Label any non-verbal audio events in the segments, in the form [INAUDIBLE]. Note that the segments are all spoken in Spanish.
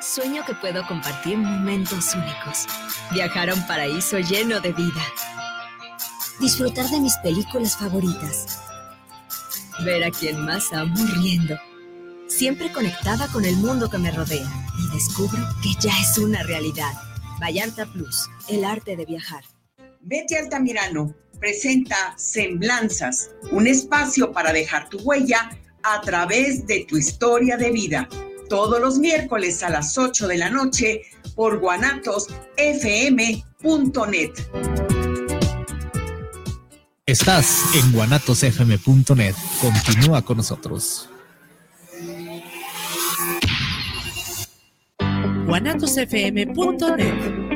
Sueño que puedo compartir momentos únicos. Viajar a un paraíso lleno de vida. Disfrutar de mis películas favoritas. Ver a quien más amo riendo. Siempre conectada con el mundo que me rodea. Y descubro que ya es una realidad. Vallarta Plus, el arte de viajar. Betty Altamirano presenta Semblanzas, un espacio para dejar tu huella a través de tu historia de vida todos los miércoles a las 8 de la noche por guanatosfm.net. Estás en guanatosfm.net. Continúa con nosotros. guanatosfm.net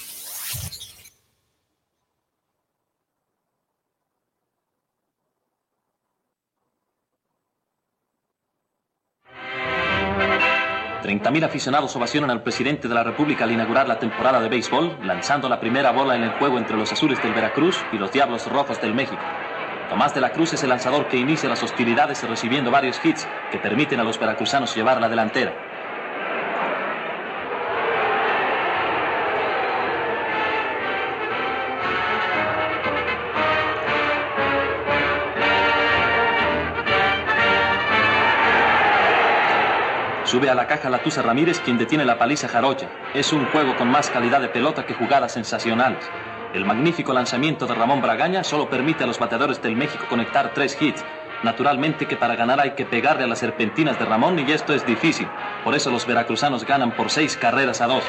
mil aficionados ovacionan al presidente de la República al inaugurar la temporada de béisbol, lanzando la primera bola en el juego entre los azules del Veracruz y los Diablos Rojos del México. Tomás de la Cruz es el lanzador que inicia las hostilidades recibiendo varios hits que permiten a los veracruzanos llevar la delantera. Sube a la caja Latuza Ramírez, quien detiene la paliza Jarocha. Es un juego con más calidad de pelota que jugadas sensacionales. El magnífico lanzamiento de Ramón Bragaña solo permite a los bateadores del México conectar tres hits. Naturalmente que para ganar hay que pegarle a las serpentinas de Ramón y esto es difícil. Por eso los veracruzanos ganan por seis carreras a dos.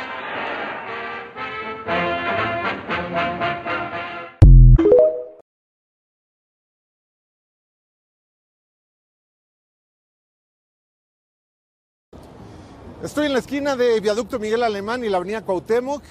Estoy en la esquina de Viaducto Miguel Alemán y la Avenida Cuauhtémoc.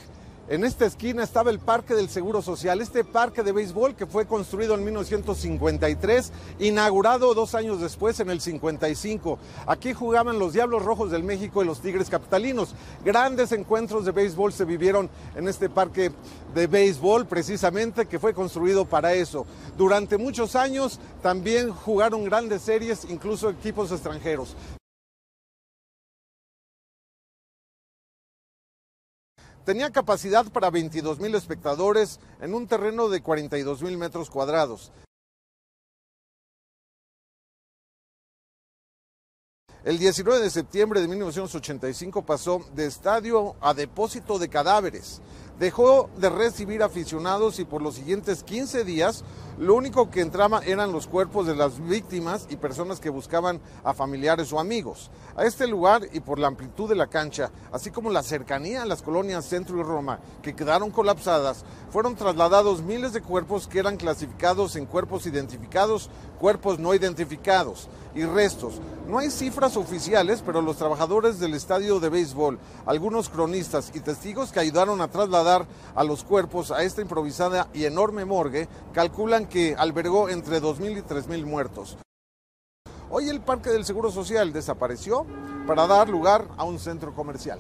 En esta esquina estaba el Parque del Seguro Social, este parque de béisbol que fue construido en 1953, inaugurado dos años después en el 55. Aquí jugaban los Diablos Rojos del México y los Tigres Capitalinos. Grandes encuentros de béisbol se vivieron en este parque de béisbol precisamente que fue construido para eso. Durante muchos años también jugaron grandes series, incluso equipos extranjeros. Tenía capacidad para 22 mil espectadores en un terreno de 42 mil metros cuadrados. El 19 de septiembre de 1985 pasó de estadio a depósito de cadáveres. Dejó de recibir aficionados y por los siguientes 15 días lo único que entraba eran los cuerpos de las víctimas y personas que buscaban a familiares o amigos. A este lugar y por la amplitud de la cancha, así como la cercanía a las colonias Centro y Roma, que quedaron colapsadas, fueron trasladados miles de cuerpos que eran clasificados en cuerpos identificados, cuerpos no identificados y restos. No hay cifras oficiales, pero los trabajadores del estadio de béisbol, algunos cronistas y testigos que ayudaron a trasladar a los cuerpos a esta improvisada y enorme morgue, calculan que albergó entre 2.000 y 3.000 muertos. Hoy el Parque del Seguro Social desapareció para dar lugar a un centro comercial.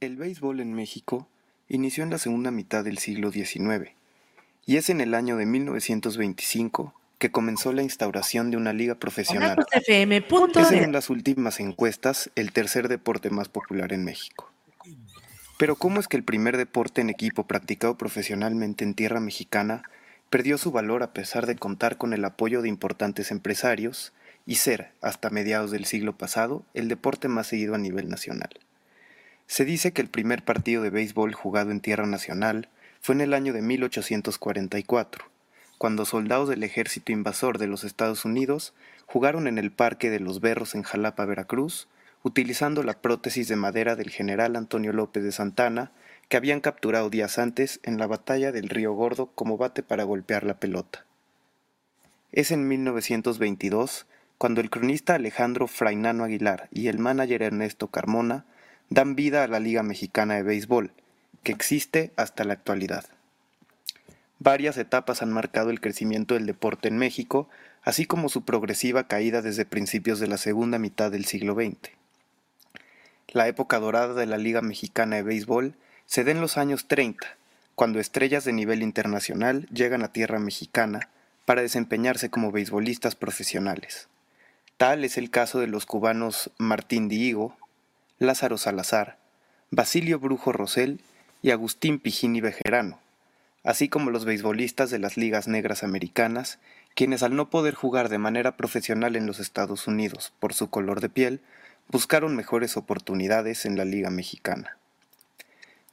El béisbol en México inició en la segunda mitad del siglo XIX y es en el año de 1925 que comenzó la instauración de una liga profesional. Es en las últimas encuestas el tercer deporte más popular en México. Pero ¿cómo es que el primer deporte en equipo practicado profesionalmente en tierra mexicana perdió su valor a pesar de contar con el apoyo de importantes empresarios y ser, hasta mediados del siglo pasado, el deporte más seguido a nivel nacional? Se dice que el primer partido de béisbol jugado en tierra nacional fue en el año de 1844 cuando soldados del ejército invasor de los Estados Unidos jugaron en el Parque de los Berros en Jalapa, Veracruz, utilizando la prótesis de madera del general Antonio López de Santana, que habían capturado días antes en la batalla del Río Gordo como bate para golpear la pelota. Es en 1922 cuando el cronista Alejandro Frainano Aguilar y el manager Ernesto Carmona dan vida a la Liga Mexicana de Béisbol, que existe hasta la actualidad. Varias etapas han marcado el crecimiento del deporte en México, así como su progresiva caída desde principios de la segunda mitad del siglo XX. La época dorada de la Liga Mexicana de Béisbol se da en los años 30, cuando estrellas de nivel internacional llegan a tierra mexicana para desempeñarse como beisbolistas profesionales. Tal es el caso de los cubanos Martín Diego, Lázaro Salazar, Basilio Brujo Rosell y Agustín Pijini Bejerano, así como los beisbolistas de las ligas negras americanas, quienes al no poder jugar de manera profesional en los Estados Unidos por su color de piel, buscaron mejores oportunidades en la Liga Mexicana.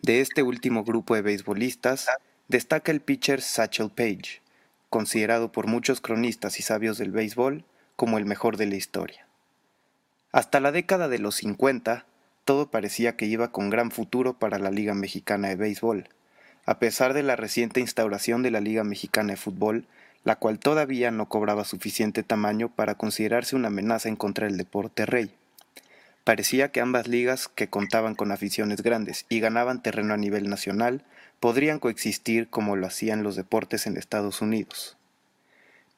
De este último grupo de beisbolistas destaca el pitcher Satchel Paige, considerado por muchos cronistas y sabios del béisbol como el mejor de la historia. Hasta la década de los 50, todo parecía que iba con gran futuro para la Liga Mexicana de Béisbol, a pesar de la reciente instauración de la Liga Mexicana de Fútbol, la cual todavía no cobraba suficiente tamaño para considerarse una amenaza en contra del deporte rey. Parecía que ambas ligas, que contaban con aficiones grandes y ganaban terreno a nivel nacional, podrían coexistir como lo hacían los deportes en Estados Unidos.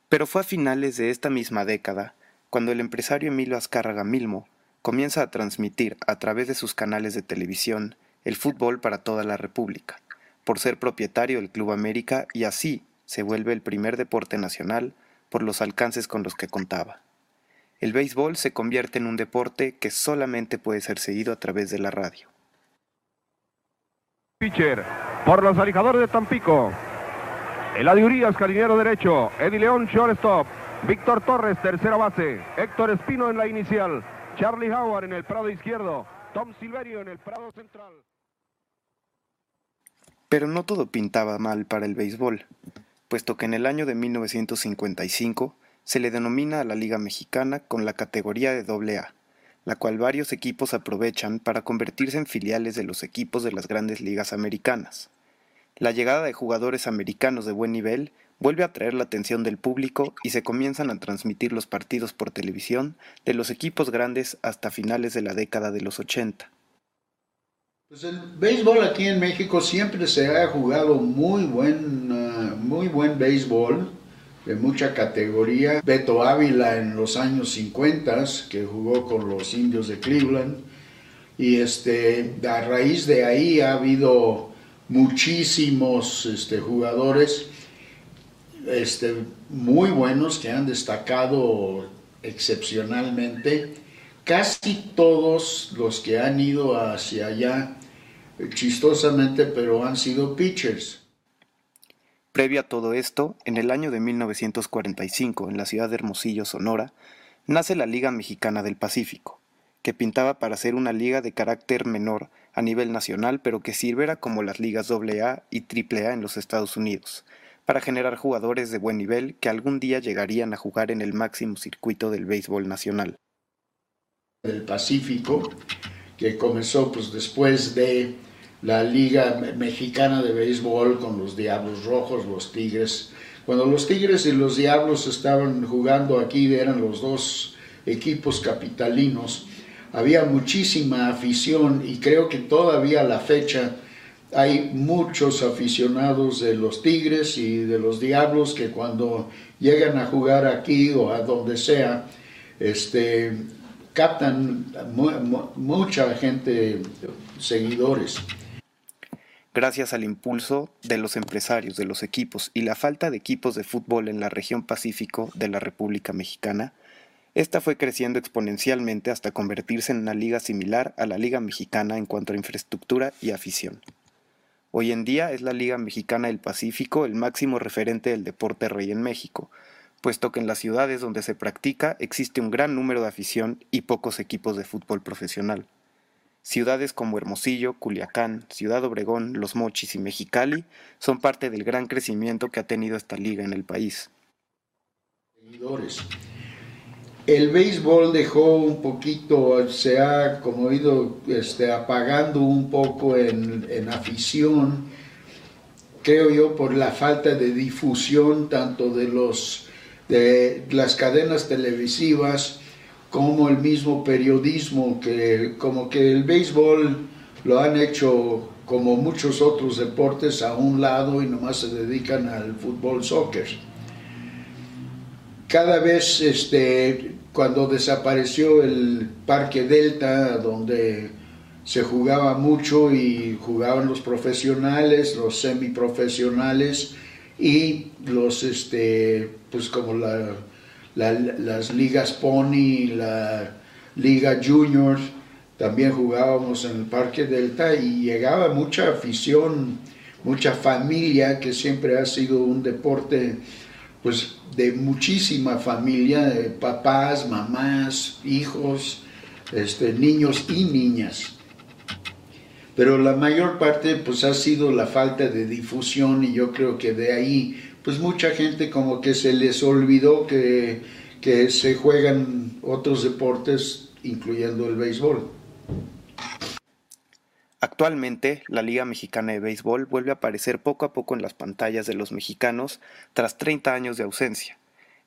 Pero fue a finales de esta misma década cuando el empresario Emilio Azcárraga Milmo comienza a transmitir a través de sus canales de televisión el fútbol para toda la República por ser propietario del Club América y así se vuelve el primer deporte nacional por los alcances con los que contaba. El béisbol se convierte en un deporte que solamente puede ser seguido a través de la radio. Pitcher por los alijadores de Tampico. El Urias, carinero derecho. Eddie León, shortstop. Víctor Torres, tercera base. Héctor Espino en la inicial. Charlie Howard en el prado izquierdo. Tom Silverio en el prado central. Pero no todo pintaba mal para el béisbol, puesto que en el año de 1955 se le denomina a la Liga Mexicana con la categoría de AA, la cual varios equipos aprovechan para convertirse en filiales de los equipos de las grandes ligas americanas. La llegada de jugadores americanos de buen nivel vuelve a atraer la atención del público y se comienzan a transmitir los partidos por televisión de los equipos grandes hasta finales de la década de los 80. Pues el béisbol aquí en México siempre se ha jugado muy buen, ah, muy buen béisbol de mucha categoría. Beto Ávila en los años 50 que jugó con los indios de Cleveland y este, a raíz de ahí ha habido muchísimos este, jugadores este, muy buenos que han destacado excepcionalmente. Casi todos los que han ido hacia allá chistosamente, pero han sido pitchers. Previo a todo esto, en el año de 1945, en la ciudad de Hermosillo, Sonora, nace la Liga Mexicana del Pacífico, que pintaba para ser una liga de carácter menor a nivel nacional, pero que sirviera como las ligas AA y AAA en los Estados Unidos, para generar jugadores de buen nivel que algún día llegarían a jugar en el máximo circuito del béisbol nacional. El Pacífico, que comenzó pues después de la Liga Mexicana de Béisbol con los Diablos Rojos, los Tigres. Cuando los Tigres y los Diablos estaban jugando aquí, eran los dos equipos capitalinos, había muchísima afición y creo que todavía a la fecha hay muchos aficionados de los Tigres y de los Diablos que cuando llegan a jugar aquí o a donde sea, este, captan mucha gente, seguidores. Gracias al impulso de los empresarios, de los equipos y la falta de equipos de fútbol en la región Pacífico de la República Mexicana, esta fue creciendo exponencialmente hasta convertirse en una liga similar a la Liga Mexicana en cuanto a infraestructura y afición. Hoy en día es la Liga Mexicana del Pacífico el máximo referente del deporte rey en México, puesto que en las ciudades donde se practica existe un gran número de afición y pocos equipos de fútbol profesional. Ciudades como Hermosillo, Culiacán, Ciudad Obregón, Los Mochis y Mexicali son parte del gran crecimiento que ha tenido esta liga en el país. El béisbol dejó un poquito, se ha como ido este, apagando un poco en, en afición, creo yo, por la falta de difusión tanto de los de las cadenas televisivas como el mismo periodismo, que como que el béisbol lo han hecho como muchos otros deportes a un lado y nomás se dedican al fútbol soccer. Cada vez este, cuando desapareció el Parque Delta, donde se jugaba mucho y jugaban los profesionales, los semiprofesionales, y los, este, pues como la, las ligas Pony, la Liga Junior, también jugábamos en el Parque Delta y llegaba mucha afición, mucha familia, que siempre ha sido un deporte pues de muchísima familia, de papás, mamás, hijos, este, niños y niñas pero la mayor parte pues ha sido la falta de difusión y yo creo que de ahí pues mucha gente como que se les olvidó que, que se juegan otros deportes incluyendo el béisbol. Actualmente, la Liga Mexicana de Béisbol vuelve a aparecer poco a poco en las pantallas de los mexicanos tras 30 años de ausencia,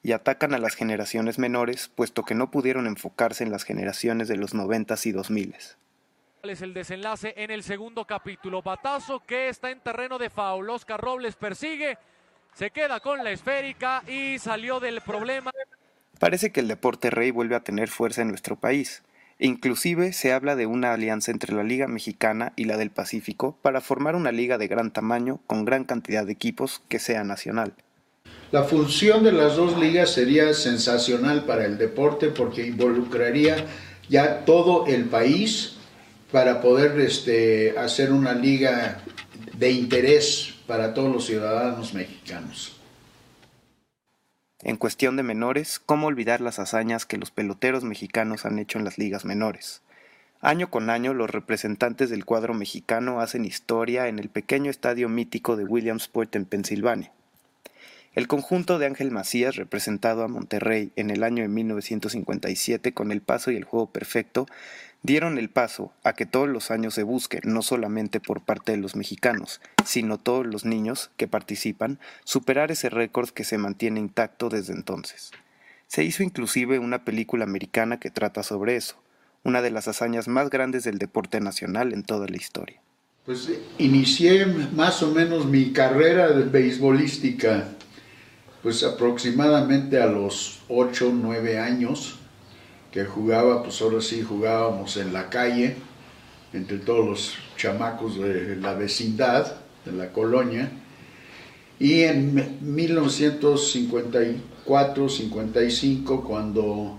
y atacan a las generaciones menores, puesto que no pudieron enfocarse en las generaciones de los 90 y 2000 es el desenlace en el segundo capítulo. Batazo que está en terreno de faul. Oscar Robles persigue, se queda con la esférica y salió del problema. Parece que el deporte rey vuelve a tener fuerza en nuestro país. Inclusive se habla de una alianza entre la Liga Mexicana y la del Pacífico para formar una liga de gran tamaño con gran cantidad de equipos que sea nacional. La función de las dos ligas sería sensacional para el deporte porque involucraría ya todo el país para poder este, hacer una liga de interés para todos los ciudadanos mexicanos. En cuestión de menores, ¿cómo olvidar las hazañas que los peloteros mexicanos han hecho en las ligas menores? Año con año, los representantes del cuadro mexicano hacen historia en el pequeño estadio mítico de Williamsport en Pensilvania. El conjunto de Ángel Macías, representado a Monterrey en el año de 1957 con el paso y el juego perfecto, dieron el paso a que todos los años se busque, no solamente por parte de los mexicanos, sino todos los niños que participan, superar ese récord que se mantiene intacto desde entonces. Se hizo inclusive una película americana que trata sobre eso, una de las hazañas más grandes del deporte nacional en toda la historia. Pues inicié más o menos mi carrera de beisbolística pues aproximadamente a los 8, 9 años que jugaba, pues ahora sí jugábamos en la calle, entre todos los chamacos de la vecindad, de la colonia. Y en 1954-55, cuando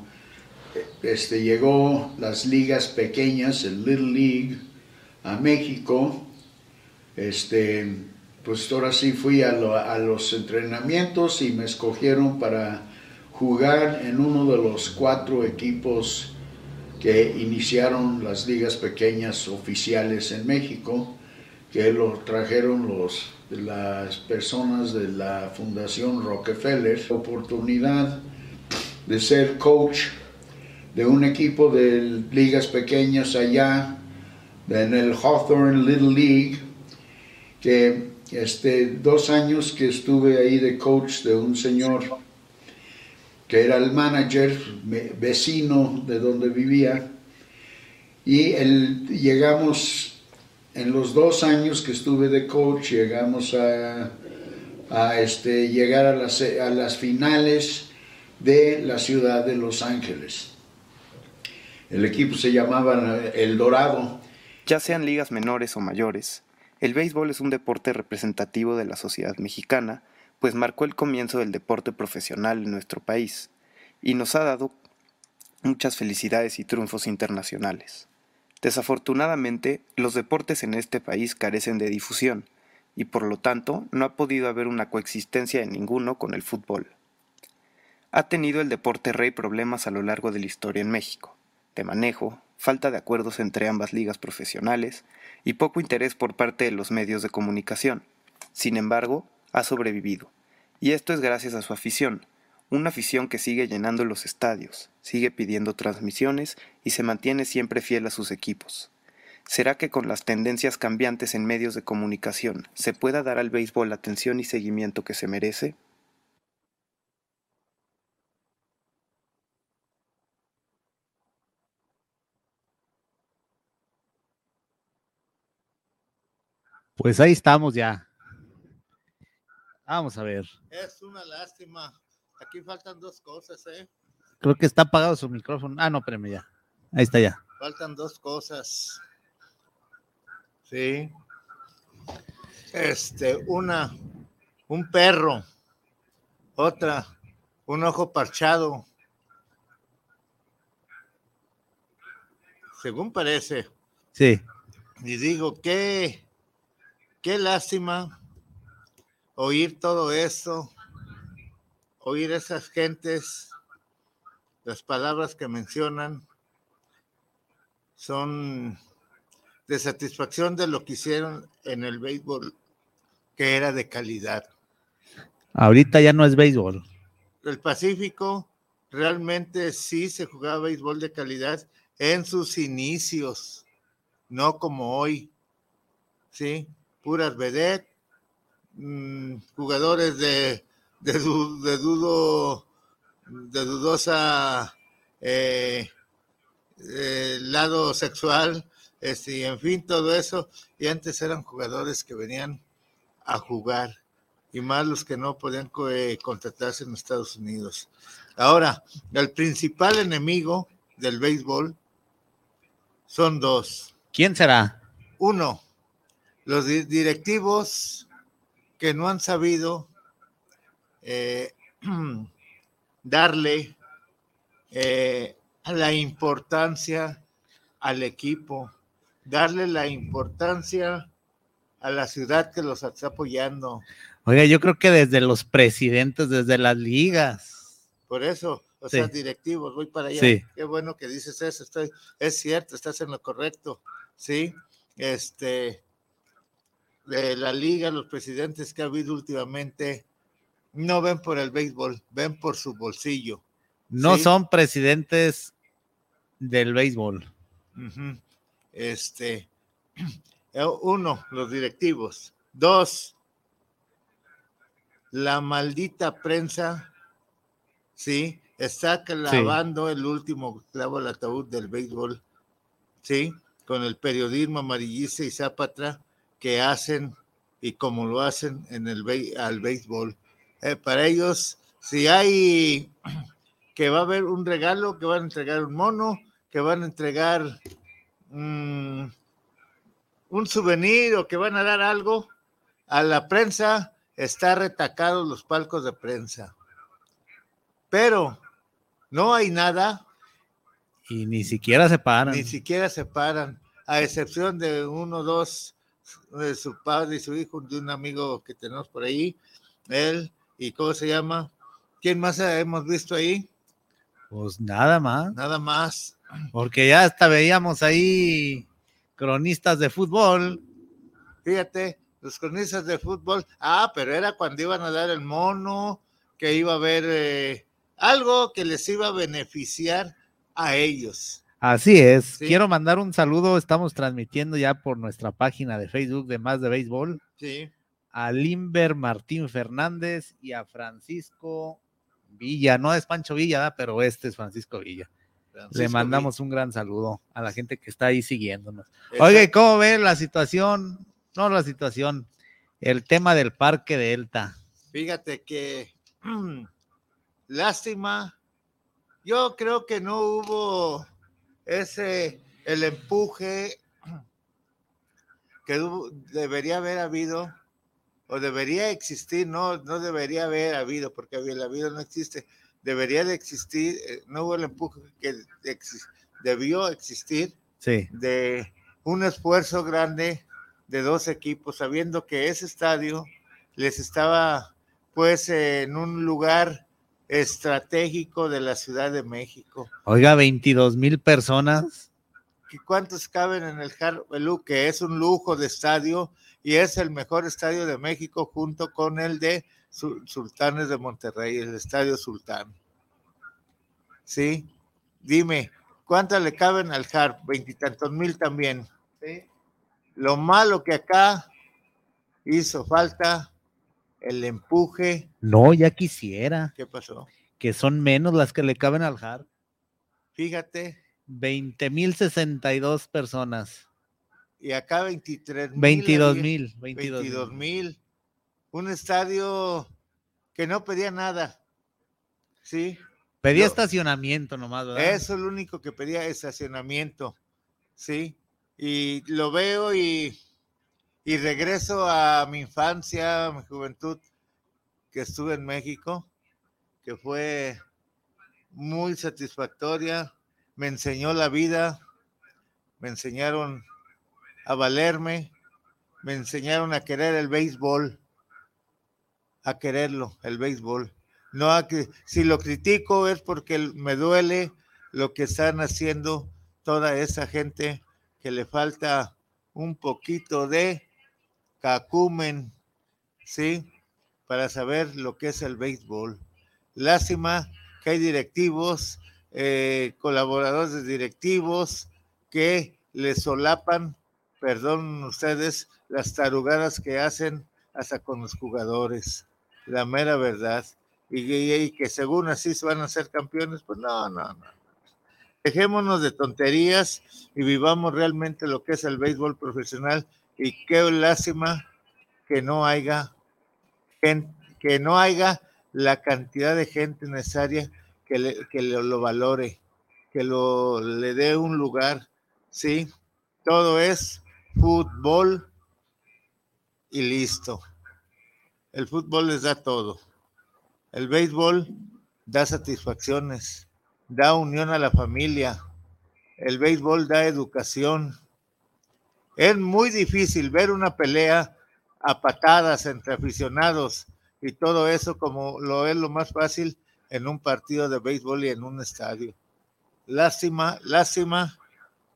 este, llegó las ligas pequeñas, el Little League, a México, este, pues ahora sí fui a, a los entrenamientos y me escogieron para jugar en uno de los cuatro equipos que iniciaron las ligas pequeñas oficiales en México, que lo trajeron los, las personas de la Fundación Rockefeller, oportunidad de ser coach de un equipo de ligas pequeñas allá en el Hawthorne Little League, que este, dos años que estuve ahí de coach de un señor que era el manager vecino de donde vivía, y llegamos, en los dos años que estuve de coach, llegamos a, este, llegar a las, a las finales de la ciudad de Los Ángeles. El equipo se llamaba El Dorado. Ya sean ligas menores o mayores, el béisbol es un deporte representativo de la sociedad mexicana, pues marcó el comienzo del deporte profesional en nuestro país y nos ha dado muchas felicidades y triunfos internacionales. Desafortunadamente, los deportes en este país carecen de difusión, y por lo tanto no ha podido haber una coexistencia de ninguno con el fútbol. Ha tenido el deporte rey problemas a lo largo de la historia en México, de manejo, falta de acuerdos entre ambas ligas profesionales y poco interés por parte de los medios de comunicación. Sin embargo, ha sobrevivido, y esto es gracias a su afición, una afición que sigue llenando los estadios, sigue pidiendo transmisiones y se mantiene siempre fiel a sus equipos. ¿Será que con las tendencias cambiantes en medios de comunicación se pueda dar al béisbol la atención y seguimiento que se merece? Pues ahí estamos ya. Vamos a ver. Es una lástima. Aquí faltan dos cosas, ¿eh? Creo que está apagado su micrófono. Ah, no, espérame ya. Ahí está ya. Faltan dos cosas. Sí. Este, una, un perro. Otra, un ojo parchado. Según parece. Sí. Y digo, qué, qué lástima oír todo esto, oír esas gentes, las palabras que mencionan son de satisfacción de lo que hicieron en el béisbol, que era de calidad. Ahorita ya no es béisbol. El Pacífico realmente sí se jugaba béisbol de calidad en sus inicios, no como hoy. Sí, puras vedettes, mm, jugadores de, de, dudo, de dudosa eh, eh, lado sexual, este, y en fin, todo eso. Y antes eran jugadores que venían a jugar, y más los que no podían eh, contratarse en Estados Unidos. Ahora, el principal enemigo del béisbol son dos. ¿Quién será? Uno, los directivos que no han sabido eh, [CLEARS THROAT] darle eh, la importancia al equipo, darle la importancia a la ciudad que los está apoyando. Oiga, yo creo que desde los presidentes, desde las ligas. Por eso, o sea, directivos, voy para allá. Qué bueno que dices eso, estoy, es cierto, estás en lo correcto, sí. Este, de la liga, los presidentes que ha habido últimamente, no ven por el béisbol, ven por su bolsillo. No son presidentes del béisbol. Este, [CLEARS THROAT] uno, los directivos. Dos, la maldita prensa, sí, está clavando el último clavo al ataúd del béisbol, sí, con el periodismo amarillista y zapatra que hacen y como lo hacen en el al béisbol. Eh, para ellos, si hay [CLEARS THROAT] que va a haber un regalo, que van a entregar un mono, que van a entregar mm, un souvenir o que van a dar algo, a la prensa está retacado los palcos de prensa. Pero no hay nada. Y ni siquiera se paran. Ni siquiera se paran, a excepción de uno o dos, de su padre y su hijo, de un amigo que tenemos por ahí, él, y ¿cómo se llama? ¿Quién más hemos visto ahí? Pues nada más. Nada más. Porque ya hasta veíamos ahí cronistas de fútbol. Fíjate, los cronistas de fútbol. Ah, pero era cuando iban a dar el mono, que iba a haber eh, algo que les iba a beneficiar a ellos. Así es. Quiero mandar un saludo. Estamos transmitiendo ya por nuestra página de Facebook de Más de Béisbol. Sí a Limber Martín Fernández y a Francisco Villa. No es Pancho Villa, pero este es Francisco Villa. Le mandamos un gran saludo a la gente que está ahí siguiéndonos. Oye, ¿cómo ve la situación? No la situación, el tema del parque Delta. Fíjate que [CLEARS THROAT] lástima. Yo creo que no hubo ese, el empuje que debería haber habido o debería existir, no, no debería haber habido, porque el habido no existe, debería de existir, eh, no hubo el empuje que debió existir de un esfuerzo grande de dos equipos, sabiendo que ese estadio les estaba pues en un lugar estratégico de la Ciudad de México. Oiga, 22 mil personas. ¿Cuántos caben en el Belú? Que es un lujo de estadio y es el mejor estadio de México junto con el de Sultanes de Monterrey, el Estadio Sultán. ¿Sí? Dime, ¿cuántas le caben al Harp? Veintitantos mil también. ¿Sí? Lo malo que acá hizo falta el empuje. No, ya quisiera. ¿Qué pasó? Que son menos las que le caben al Harp. Fíjate. 20 mil 62 personas. Y acá 23 mil. 22 mil. 22 mil. Un estadio que no pedía nada. Sí. Pedía estacionamiento nomás, ¿verdad? Eso es lo único que pedía, estacionamiento. Sí. Y lo veo y y regreso a mi infancia, a mi juventud, que estuve en México, que fue muy satisfactoria, me enseñó la vida, me enseñaron a valerme, me enseñaron a querer el béisbol, a quererlo, el béisbol. No a que si lo critico es porque me duele lo que están haciendo toda esa gente que le falta un poquito de cacumen, ¿sí? Para saber lo que es el béisbol. Lástima que hay directivos, eh, colaboradores directivos que le solapan, perdón ustedes, las tarugadas que hacen hasta con los jugadores. La mera verdad. Y, y, que según así se van a ser campeones, pues no, no, no. Dejémonos de tonterías y vivamos realmente lo que es el béisbol profesional y qué lástima que no haya que no haya la cantidad de gente necesaria que, que lo, valore, que lo le dé un lugar, ¿sí? Todo es fútbol y listo. El fútbol les da todo. El béisbol da satisfacciones, da unión a la familia. El béisbol da educación, es muy difícil ver una pelea a patadas entre aficionados y todo eso como lo es lo más fácil en un partido de béisbol y en un estadio. Lástima, lástima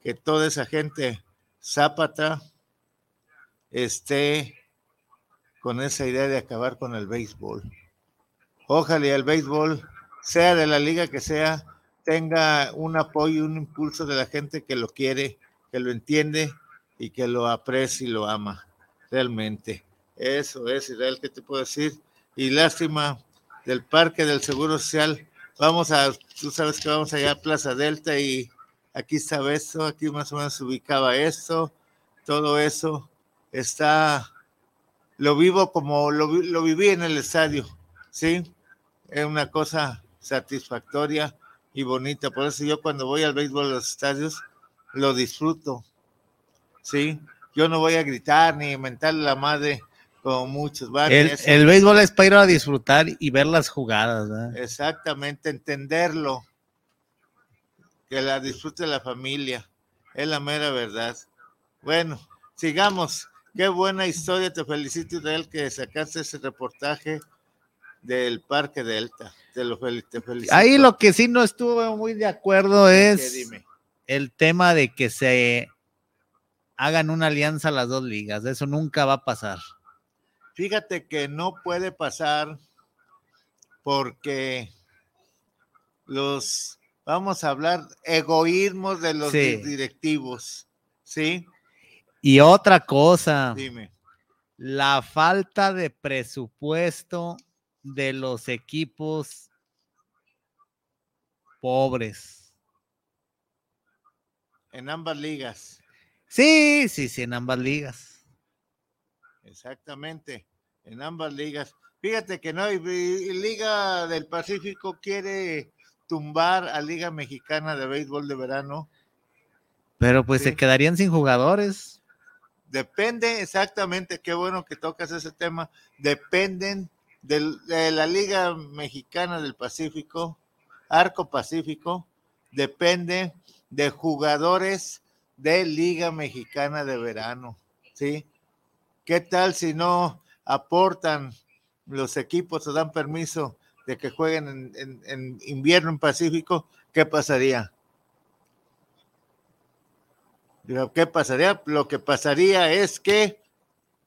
que toda esa gente zápata esté con esa idea de acabar con el béisbol. Ojalá el béisbol, sea de la liga que sea, tenga un apoyo y un impulso de la gente que lo quiere, que lo entiende y que lo aprecia y lo ama, realmente. Eso es, Israel, ¿qué te puedo decir? Y lástima del Parque del Seguro Social. Vamos a, tú sabes que vamos allá a Plaza Delta y aquí estaba esto, aquí más o menos se ubicaba esto, todo eso está, lo vivo como lo, lo viví en el estadio, ¿sí? Es una cosa satisfactoria y bonita. Por eso yo cuando voy al béisbol a los estadios, lo disfruto. ¿Sí? Yo no voy a gritar ni mentarle la madre como muchos. El, el, béisbol es para ir a disfrutar y ver las jugadas. Exactamente, entenderlo. Que la disfrute la familia. Es la mera verdad. Bueno, sigamos. Qué buena historia. Te felicito, Israel, que sacaste ese reportaje del Parque Delta. Te lo felicito. Ahí lo que sí no estuve muy de acuerdo es el tema de que se hagan una alianza las dos ligas. Eso nunca va a pasar. Fíjate que no puede pasar porque los, vamos a hablar, egoísmos de los directivos, ¿sí? Y otra cosa. Dime. La falta de presupuesto de los equipos pobres. En ambas ligas. Sí, sí, sí, en ambas ligas. Exactamente, en ambas ligas. Fíjate que no, Liga del Pacífico quiere tumbar a Liga Mexicana de Béisbol de Verano Pero pues se quedarían sin jugadores. Depende exactamente, qué bueno que tocas ese tema. Dependen de la Liga Mexicana del Pacífico, Arco Pacífico, depende de jugadores de Liga Mexicana de Verano, ¿sí? ¿Qué tal si no aportan los equipos o dan permiso de que jueguen en, invierno en Pacífico? ¿Qué pasaría? ¿Qué pasaría? Lo que pasaría es que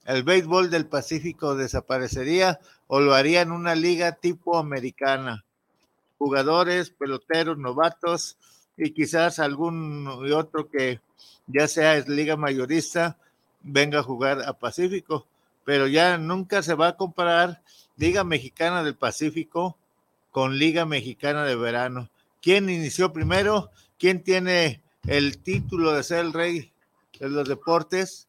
el béisbol del Pacífico desaparecería o lo harían una liga tipo americana. Jugadores, peloteros, novatos y quizás algún otro que ya sea liga mayorista venga a jugar a Pacífico, pero ya nunca se va a comparar Liga Mexicana del Pacífico con Liga Mexicana de Verano. ¿Quién inició primero? ¿Quién tiene el título de ser el rey de los deportes?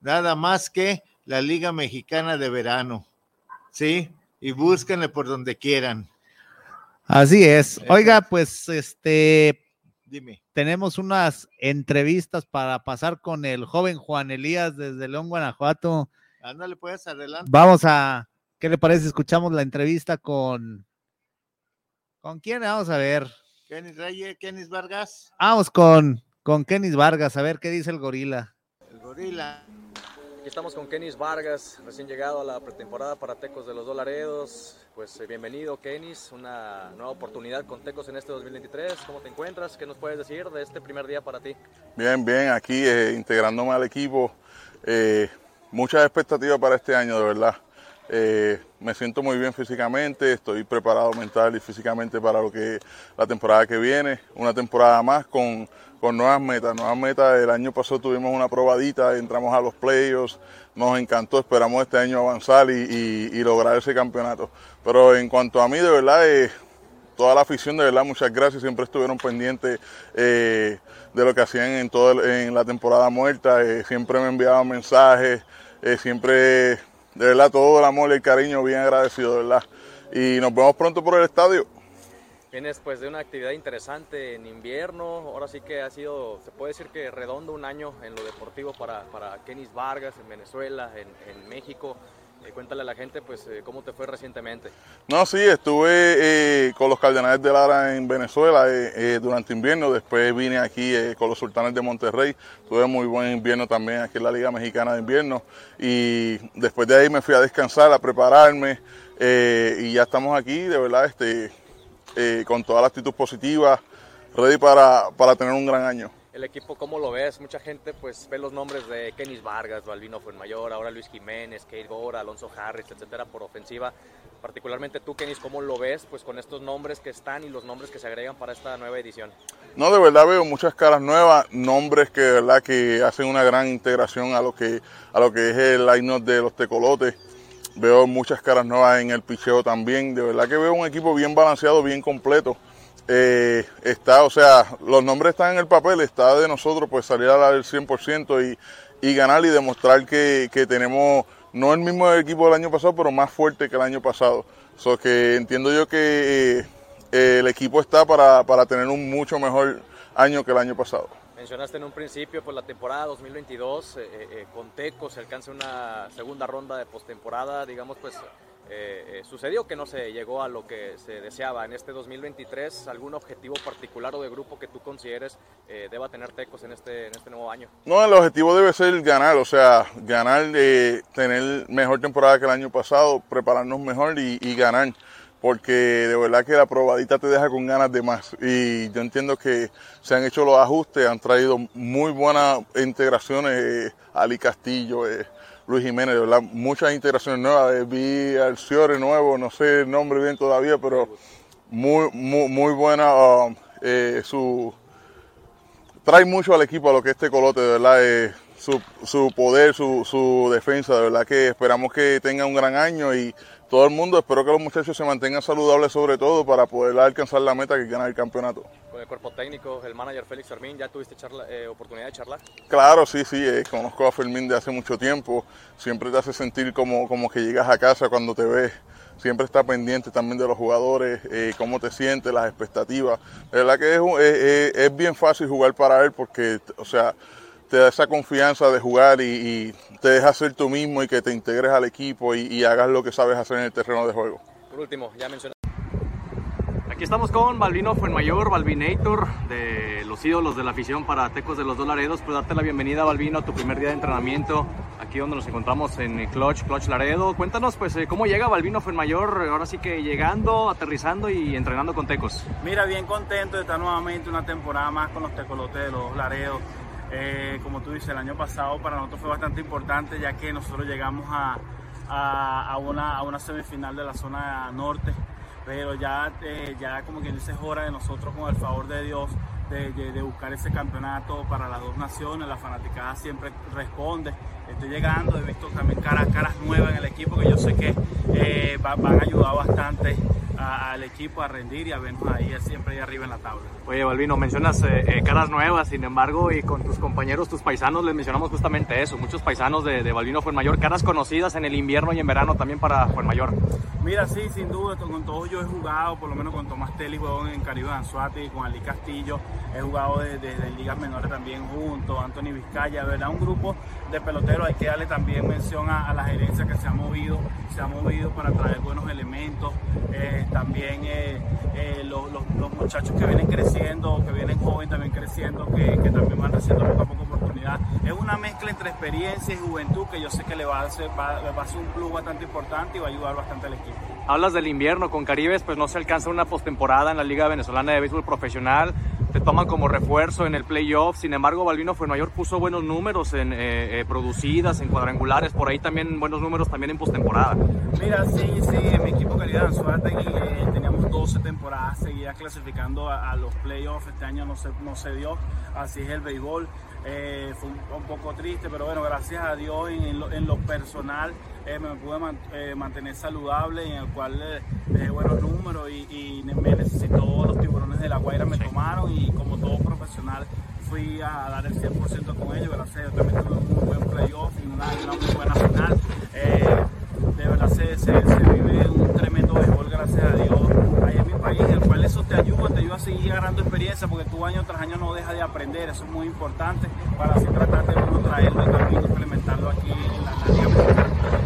nada más que la Liga Mexicana de Verano. ¿Sí? Y búsquenle por donde quieran. Así es. Oiga, pues este. Dime. Tenemos unas entrevistas para pasar con el joven Juan Elías desde León, Guanajuato. Ándale, pues, adelante. Vamos a. ¿Qué le parece? Escuchamos la entrevista con. ¿Con quién? Vamos a ver. Kenny Reyes, Kenis Vargas. Vamos con, con Kenis Vargas, a ver qué dice el gorila. El gorila. Aquí estamos con Kenis Vargas, recién llegado a la pretemporada para Tecos de los Dolaredos. Pues eh, bienvenido Kenis, una nueva oportunidad con Tecos en este 2023. ¿Cómo te encuentras? ¿Qué nos puedes decir de este primer día para ti? Bien, bien, aquí eh, integrándome al equipo. Eh, muchas expectativas para este año, de verdad. me siento muy bien físicamente, estoy preparado mental y físicamente para lo que la temporada que viene, una temporada más con con nuevas metas, nuevas metas. El año pasado tuvimos una probadita, entramos a los playoffs, nos encantó, esperamos este año avanzar y, lograr ese campeonato. Pero en cuanto a mí, de verdad, eh, toda la afición, de verdad, muchas gracias, siempre estuvieron pendientes eh, de lo que hacían en, todo en la temporada muerta, eh, siempre me enviaban mensajes, siempre, de verdad, todo el amor y el cariño, bien agradecido, de verdad. Y nos vemos pronto por el estadio. Vienes pues de una actividad interesante en invierno, ahora sí que ha sido, se puede decir que redondo un año en lo deportivo para, para Kenis Vargas en Venezuela, en, México. Eh, cuéntale a la gente pues eh, cómo te fue recientemente. No, sí, estuve eh, con los Cardenales de Lara en Venezuela durante invierno, después vine aquí con los Sultanes de Monterrey, tuve muy buen invierno también aquí en la Liga Mexicana de Invierno y después de ahí me fui a descansar, a prepararme y ya estamos aquí, de verdad, este eh, con toda la actitud positiva, ready para, para, tener un gran año. El equipo, ¿cómo lo ves? Mucha gente pues ve los nombres de Kenis Vargas, Balvino Fuenmayor, ahora Luis Jiménez, Kate Gora, Alonso Harris, etcétera, por ofensiva. Particularmente tú, Kenis, ¿cómo lo ves pues con estos nombres que están y los nombres que se agregan para esta nueva edición? No, de verdad veo muchas caras nuevas, nombres que de verdad que hacen una gran integración a lo que, a lo que es el line de los tecolotes Veo muchas caras nuevas en el picheo también. De verdad que veo un equipo bien balanceado, bien completo. Eh, está, o sea, los nombres están en el papel, está de nosotros pues salir a la del 100% y, y ganar y demostrar que, tenemos no el mismo equipo del año pasado, pero más fuerte que el año pasado. So que entiendo yo que eh, el equipo está para, para tener un mucho mejor año que el año pasado. Mencionaste en un principio, pues la temporada 2022 eh, eh, eh, con Teco se alcanza una segunda ronda de postemporada, digamos, pues sucedió que no se llegó a lo que se deseaba en este 2023. ¿Algún objetivo particular o de grupo que tú consideres deba tener Tecos en este, en este nuevo año? No, el objetivo debe ser ganar, o sea, ganar, tener mejor temporada que el año pasado, prepararnos mejor y, y ganar porque de verdad que la probadita te deja con ganas de más. Y yo entiendo que se han hecho los ajustes, han traído muy buenas integraciones, eh, Ali Castillo, eh, Luis Jiménez, de verdad, muchas integraciones nuevas. Eh, vi al Ciore nuevo, no sé el nombre bien todavía, pero muy, muy, muy buena um, su... Trae mucho al equipo a lo que este colote, de verdad, su, su poder, su, su defensa, de verdad que esperamos que tenga un gran año y todo el mundo. Espero que los muchachos se mantengan saludables sobre todo para poder alcanzar la meta que es ganar el campeonato. Con el cuerpo técnico, el manager Félix Fermín, ¿ya tuviste charla, eh, oportunidad de charlar? Claro, sí, sí, eh, conozco a Fermín de hace mucho tiempo. Siempre te hace sentir como, como que llegas a casa cuando te ves siempre está pendiente también de los jugadores, eh, cómo te sientes, las expectativas. De verdad que es, es, bien fácil jugar para él porque, o sea, te da esa confianza de jugar y, te deja ser tú mismo y que te integres al equipo y, y hagas lo que sabes hacer en el terreno de juego. Por último, ya mencioné. Aquí estamos con Balvino Fuenmayor, Balvinator, de los ídolos de la afición para Tecos de los Dos Laredos. Pues darte la bienvenida, Balvino, a tu primer día de entrenamiento, aquí donde nos encontramos en Clutch, Clutch Laredo. Cuéntanos, pues, eh, cómo llega Balvino Fuenmayor, ahora sí que llegando, aterrizando y entrenando con Tecos. Mira, bien contento de estar nuevamente una temporada más con los Tecolotes de los Laredos. Eh, como tú dices, el año pasado para nosotros fue bastante importante, ya que nosotros llegamos a, a, una, a una semifinal de la zona norte pero ya, eh, ya como quien dice es hora de nosotros con el favor de Dios de, de, buscar ese campeonato para las dos naciones, la fanaticada siempre responde, estoy llegando, he visto también caras, caras nuevas en el equipo que yo sé que eh, van a ayudar bastante al equipo a rendir y a vernos ahí siempre ahí arriba en la tabla. Oye, Balvino, mencionas eh, eh, caras nuevas, sin embargo, y con tus compañeros, tus paisanos, les mencionamos justamente eso. Muchos paisanos de, de Balvino Fuenmayor, caras conocidas en el invierno y en verano también para Fuenmayor. Mira, sí, sin duda, con todos yo he jugado, por lo menos con Tomás Telly, juego en Caribe Anzuati, con Ali Castillo, he jugado desde ligas menores también junto, Anthony Vizcaya, ¿verdad? Un grupo de peloteros, hay que darle también mención a, la gerencia que se ha movido, se ha movido para traer buenos elementos, eh, también eh, eh, los, muchachos que vienen creciendo, que vienen jóvenes también creciendo, que, también van recibiendo poco a poco oportunidad. Es una mezcla entre experiencia y juventud que yo sé que le va a hacer, va, a ser un plus bastante importante y va a ayudar bastante al equipo. Hablas del invierno, con Caribes pues no se alcanza una postemporada en la Liga Venezolana de Béisbol Profesional, te toman como refuerzo en el playoff. Sin embargo, Balvino Fuenmayor puso buenos números en eh, eh, producidas, en cuadrangulares, por ahí también buenos números también en postemporada. Mira, sí, sí, en mi equipo calidad suerte eh, teníamos 12 temporadas seguidas clasificando a, los playoffs. Este año no se, no se dio, así es el béisbol. Eh, fue un, poco triste, pero bueno, gracias a Dios en, lo, personal eh, me pude eh, mantener saludable, en el cual dejé buenos números y, me necesitó los tiburones de la Guaira, me tomaron y como todo profesional fui a dar el 100% con ellos, gracias a Dios también tuve un buen playoff y una, muy buena final. de verdad se, se, vive un tremendo béisbol, gracias a Dios, ahí en mi país, el cual eso te ayuda, te ayuda a seguir ganando experiencia, porque tú año tras año no dejas de aprender, eso es muy importante para así tratar de uno traerlo y también implementarlo aquí en la,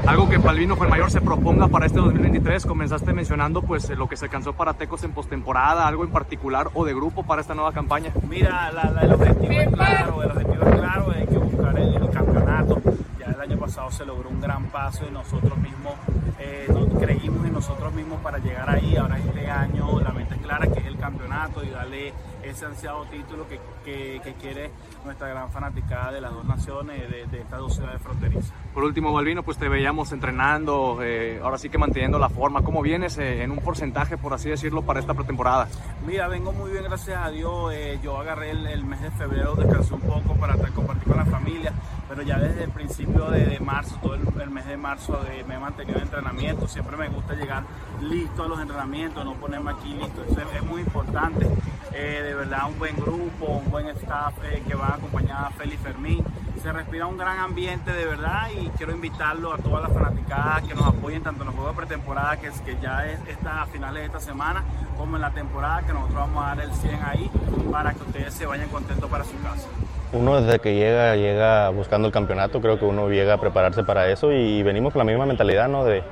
Algo que Palvino el mayor se proponga para este 2023, comenzaste mencionando pues lo que se alcanzó para Tecos en postemporada, algo en particular o de grupo para esta nueva campaña. Mira, el objetivo es claro, el objetivo claro, hay que buscar el, campeonato. Ya el año pasado se logró un gran paso y nosotros mismos eh, creímos en nosotros mismos para llegar ahí. Ahora este año la mente es clara que es el campeonato y darle ese ansiado título que, que, quiere nuestra gran fanaticada de las dos naciones, de, de estas dos ciudades fronterizas. Por último, Balvino, pues te veíamos entrenando, eh, ahora sí que manteniendo la forma. ¿Cómo vienes eh, en un porcentaje, por así decirlo, para esta pretemporada? Mira, vengo muy bien, gracias a Dios. Yo agarré el, mes de febrero, descansé un poco para compartir con la familia, pero ya desde el principio de, marzo, todo el, mes de marzo, me he mantenido en entrenamiento. Siempre me gusta llegar listo a los entrenamientos, no ponerme aquí listo. Es, muy importante. de verdad, un buen grupo, un buen staff que va acompañado a Félix Fermín se respira un gran ambiente de verdad y quiero invitarlo a todas las fanaticadas que nos apoyen tanto en los juegos de pretemporada que, es, que ya es esta, a finales de esta semana como en la temporada que nosotros vamos a dar el 100 ahí para que ustedes se vayan contentos para su casa. Uno desde que llega, llega buscando el campeonato, creo que uno llega a prepararse para eso y venimos con la misma mentalidad ¿no? de,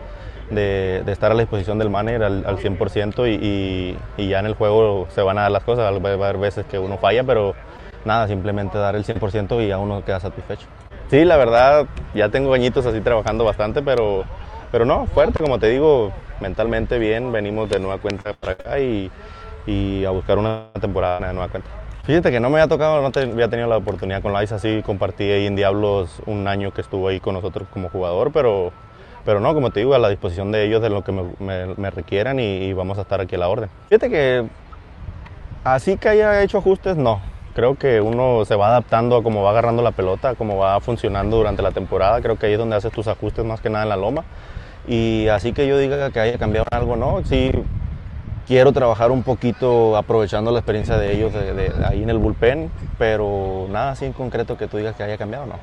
de, estar a la disposición del manager al, 100% y, y, ya en el juego se van a dar las cosas, va a haber veces que uno falla, pero nada, simplemente dar el 100% y a uno queda satisfecho. Sí, la verdad, ya tengo añitos así trabajando bastante, pero, pero no, fuerte, como te digo, mentalmente bien, venimos de nueva cuenta para acá y, y a buscar una temporada de nueva cuenta. Fíjate que no me había tocado, no había tenido la oportunidad con Lice, así compartí ahí en Diablos un año que estuvo ahí con nosotros como jugador, pero, pero no, como te digo, a la disposición de ellos de lo que me, me, requieran y, y, vamos a estar aquí a la orden. Fíjate que así que haya hecho ajustes, no creo que uno se va adaptando a cómo va agarrando la pelota, cómo va funcionando durante la temporada. Creo que ahí es donde haces tus ajustes más que nada en la loma. Y así que yo diga que haya cambiado algo, no. Sí, quiero trabajar un poquito aprovechando la experiencia de ellos de, ahí en el bullpen, pero nada así en concreto que tú digas que haya cambiado, no.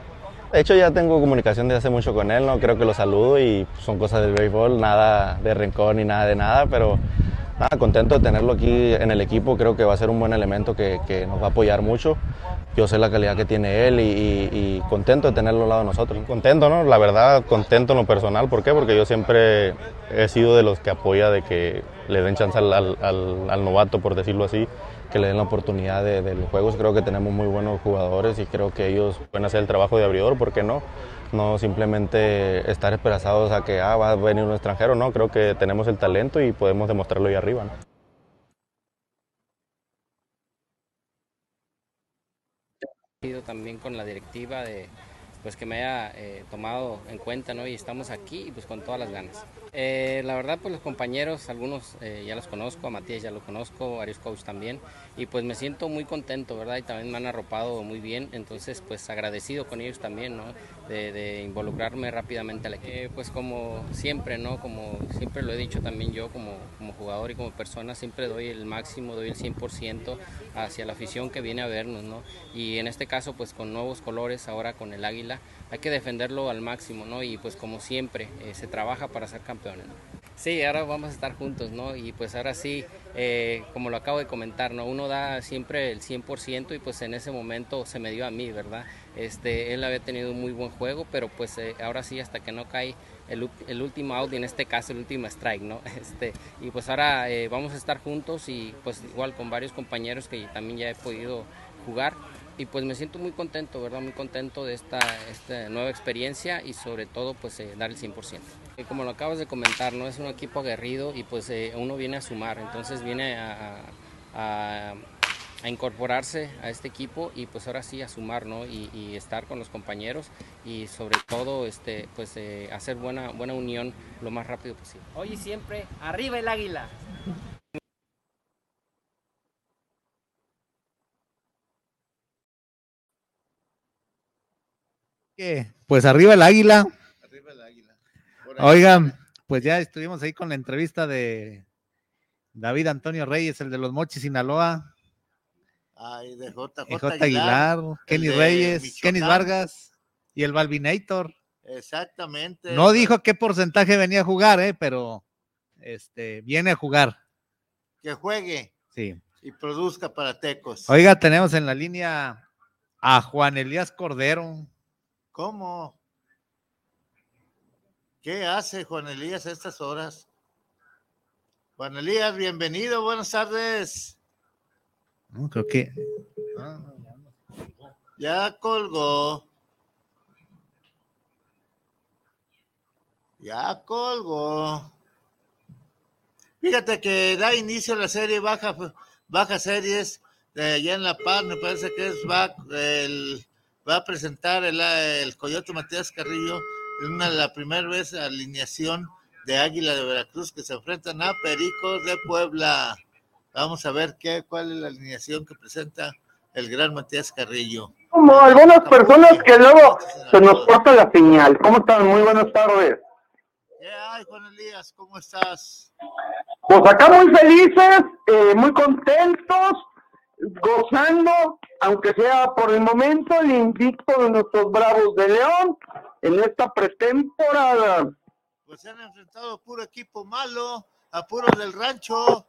De hecho ya tengo comunicación de hace mucho con él, ¿no? Creo que lo saludo y son cosas del béisbol, nada de rencor ni nada de nada, pero nada, contento de tenerlo aquí en el equipo, creo que va a ser un buen elemento que, que nos va a apoyar mucho. Yo sé la calidad que tiene él y, contento de tenerlo al lado de nosotros. Contento, ¿no? La verdad, contento en lo personal. ¿Por qué? Porque yo siempre he sido de los que apoya de que le den chance al, al, al, novato, por decirlo así, que le den la oportunidad de, de, los juegos. Creo que tenemos muy buenos jugadores y creo que ellos pueden hacer el trabajo de abridor, ¿por qué no? No simplemente estar esperazados a que ah, va a venir un extranjero, no, creo que tenemos el talento y podemos demostrarlo ahí arriba. ¿no? también con la directiva de pues que me haya eh, tomado en cuenta, ¿no? Y estamos aquí pues con todas las ganas. Eh, la verdad, pues los compañeros, algunos eh, ya los conozco, a Matías ya lo conozco, a varios coach también, y pues me siento muy contento, ¿verdad? Y también me han arropado muy bien, entonces pues agradecido con ellos también, ¿no? De, involucrarme rápidamente al equipo. pues como siempre, ¿no? Como siempre lo he dicho también yo como, como jugador y como persona, siempre doy el máximo, doy el 100% hacia la afición que viene a vernos, ¿no? Y en este caso, pues con nuevos colores, ahora con el águila, hay que defenderlo al máximo, ¿no? Y pues como siempre, eh, se trabaja para ser campeones, ¿no? Sí, ahora vamos a estar juntos, ¿no? Y pues ahora sí, eh, como lo acabo de comentar, ¿no? Uno da siempre el 100% y pues en ese momento se me dio a mí, ¿verdad? Este, él había tenido un muy buen juego, pero pues eh, ahora sí, hasta que no cae el, el, último out y en este caso el último strike, ¿no? [LAUGHS] Este, y pues ahora vamos a estar juntos y pues igual con varios compañeros que también ya he podido jugar y pues me siento muy contento, ¿verdad? Muy contento de esta, esta nueva experiencia y sobre todo pues eh, dar el 100%. Y como lo acabas de comentar, ¿no? Es un equipo aguerrido y pues eh, uno viene a sumar, entonces viene a, incorporarse a este equipo y pues ahora sí a sumar, ¿no? Y, estar con los compañeros y sobre todo este, pues eh, hacer buena, buena unión lo más rápido posible. Hoy y siempre, arriba el águila. Pues arriba el águila. Arriba el águila. Oigan, pues ya estuvimos ahí con la entrevista de David Antonio Reyes, el de los Mochis Sinaloa. Ay, de JJ, Aguilar, Kenny Reyes, Kenny Vargas y el Balvinator. Exactamente. No dijo qué porcentaje venía a jugar, eh, pero este viene a jugar. Que juegue. Sí. Y produzca para Tecos. Oiga, tenemos en la línea a Juan Elías Cordero. ¿Cómo? ¿Qué hace Juan Elías a estas horas? Juan Elías, bienvenido, buenas tardes. No, creo que. Ya colgó. Ya colgó. Fíjate que da inicio a la serie Baja, baja Series de allá en La Paz, me parece que es back, el va a presentar el, el Coyote Matías Carrillo en una, la primera vez alineación de Águila de Veracruz que se enfrentan a Pericos de Puebla. Vamos a ver qué, cuál es la alineación que presenta el gran Matías Carrillo. Como algunas personas que luego se nos corta la señal. ¿Cómo están? Muy buenas tardes. ¿Qué hay, Juan Elías? ¿Cómo estás? Pues acá muy felices, eh, muy contentos gozando, aunque sea por el momento, el invicto de nuestros Bravos de León en esta pretemporada. Pues se han enfrentado a puro equipo malo, a puros del rancho.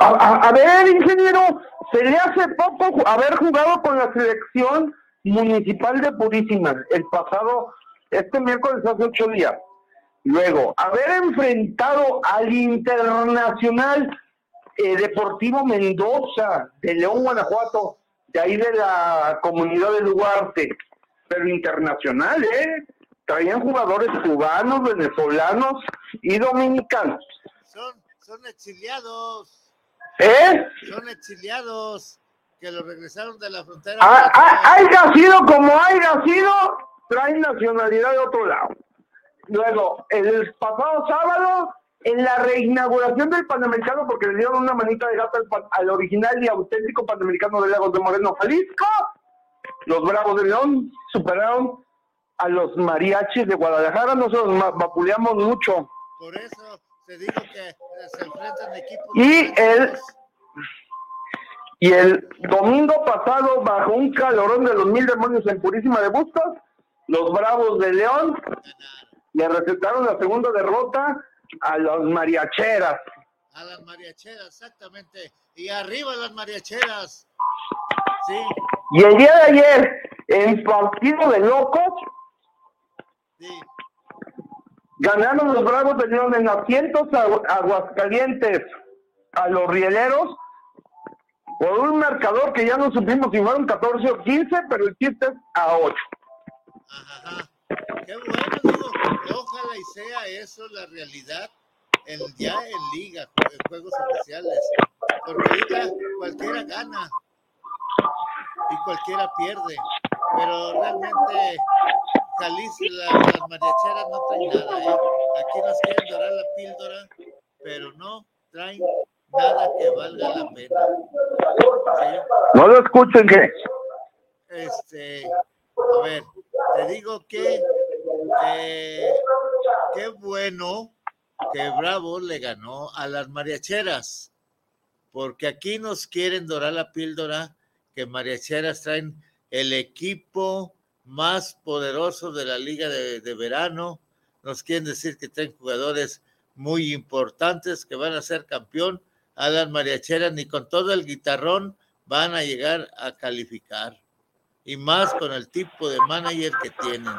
A, ver, ingeniero, se le hace poco haber jugado con la selección municipal de Purísima el pasado, este miércoles hace ocho días. Luego, haber enfrentado al internacional eh, Deportivo Mendoza, de León, Guanajuato, de ahí de la comunidad de Duarte, pero internacional, ¿eh? Traían jugadores cubanos, venezolanos y dominicanos. Son, son exiliados. ¿Eh? Son exiliados que lo regresaron de la frontera. Ah, ah, haya sido como haya sido, traen nacionalidad de otro lado. Luego, el pasado sábado en la reinauguración del Panamericano, porque le dieron una manita de gato al, original y auténtico Panamericano de Lagos de Moreno, Jalisco, los Bravos de León superaron a los mariachis de Guadalajara, nosotros vapuleamos mucho. Por eso se dijo que se enfrentan equipos. Y el, y el domingo pasado, bajo un calorón de los mil demonios en Purísima de Bustos, los Bravos de León le recetaron la segunda derrota a los mariacheras. A las mariacheras, exactamente. Y arriba las mariacheras. Sí. Y el día de ayer, en partido de locos, ganaron los Bravos de León en asientos Aguascalientes a los rieleros por un marcador que ya no supimos si fueron 14 o 15, pero el chiste es a 8. Ajá. Qué bueno, ojalá y sea eso la realidad en, ya en liga, en juegos especiales. Porque ahorita cualquiera gana y cualquiera pierde. Pero realmente Jalisco, las mariacheras no traen nada. ¿eh? Aquí nos quieren dorar la píldora, pero no traen nada que valga la pena. No lo escuchen, ¿qué? Este, a ver, te digo que eh, qué bueno que Bravo le ganó a las mariacheras, porque aquí nos quieren dorar la píldora que mariacheras traen el equipo más poderoso de la liga de, verano. Nos quieren decir que traen jugadores muy importantes que van a ser campeón. A las mariacheras ni con todo el guitarrón van a llegar a calificar y más con el tipo de manager que tienen.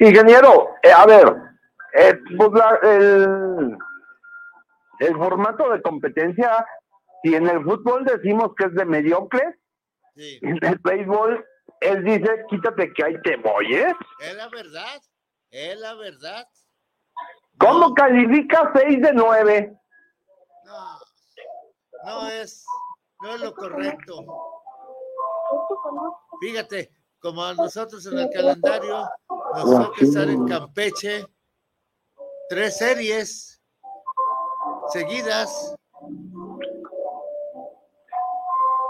Ingeniero, eh, a ver, eh, pues el, el formato de competencia, si en el fútbol decimos que es de mediocre, [LAUGHS] en el béisbol él dice, quítate que ahí te voy, ¿eh? Es la verdad, es la verdad. ¿Cómo califica 6 de 9? No, no es, no es lo correcto. Fíjate, como a nosotros en el calendario nos toca estar en Campeche tres series seguidas.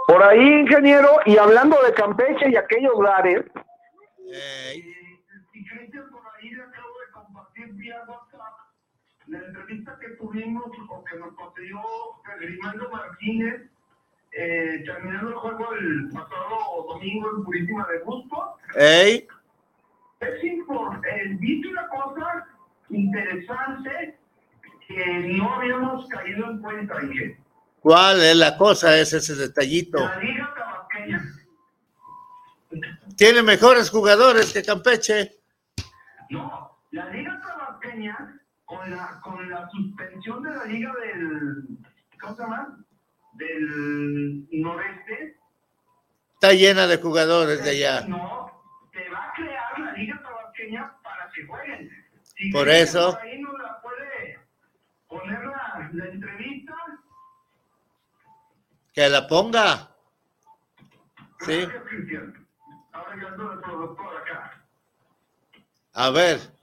Por ahí, ingeniero, y hablando de Campeche y aquellos lugares. La entrevista que tuvimos o que nos concedió Grimaldo Martínez eh, terminando el juego el pasado domingo en Purísima de Busco. ¡Ey! Es importante, eh, dice una cosa interesante que no habíamos caído en cuenta ayer. ¿Cuál es la cosa? Es ese detallito. La Liga Tabasqueña. Tiene mejores jugadores que Campeche. No, la Liga Tabasqueña, con la, con la suspensión de la Liga del. ¿Cómo se llama? Del noreste. Está llena de jugadores de allá. No, te va a crear la liga tabasqueña para que jueguen. por eso. Ahí no la puede poner la, la entrevista. Que la ponga. Sí. Ahora yo ando de productor acá. A ver.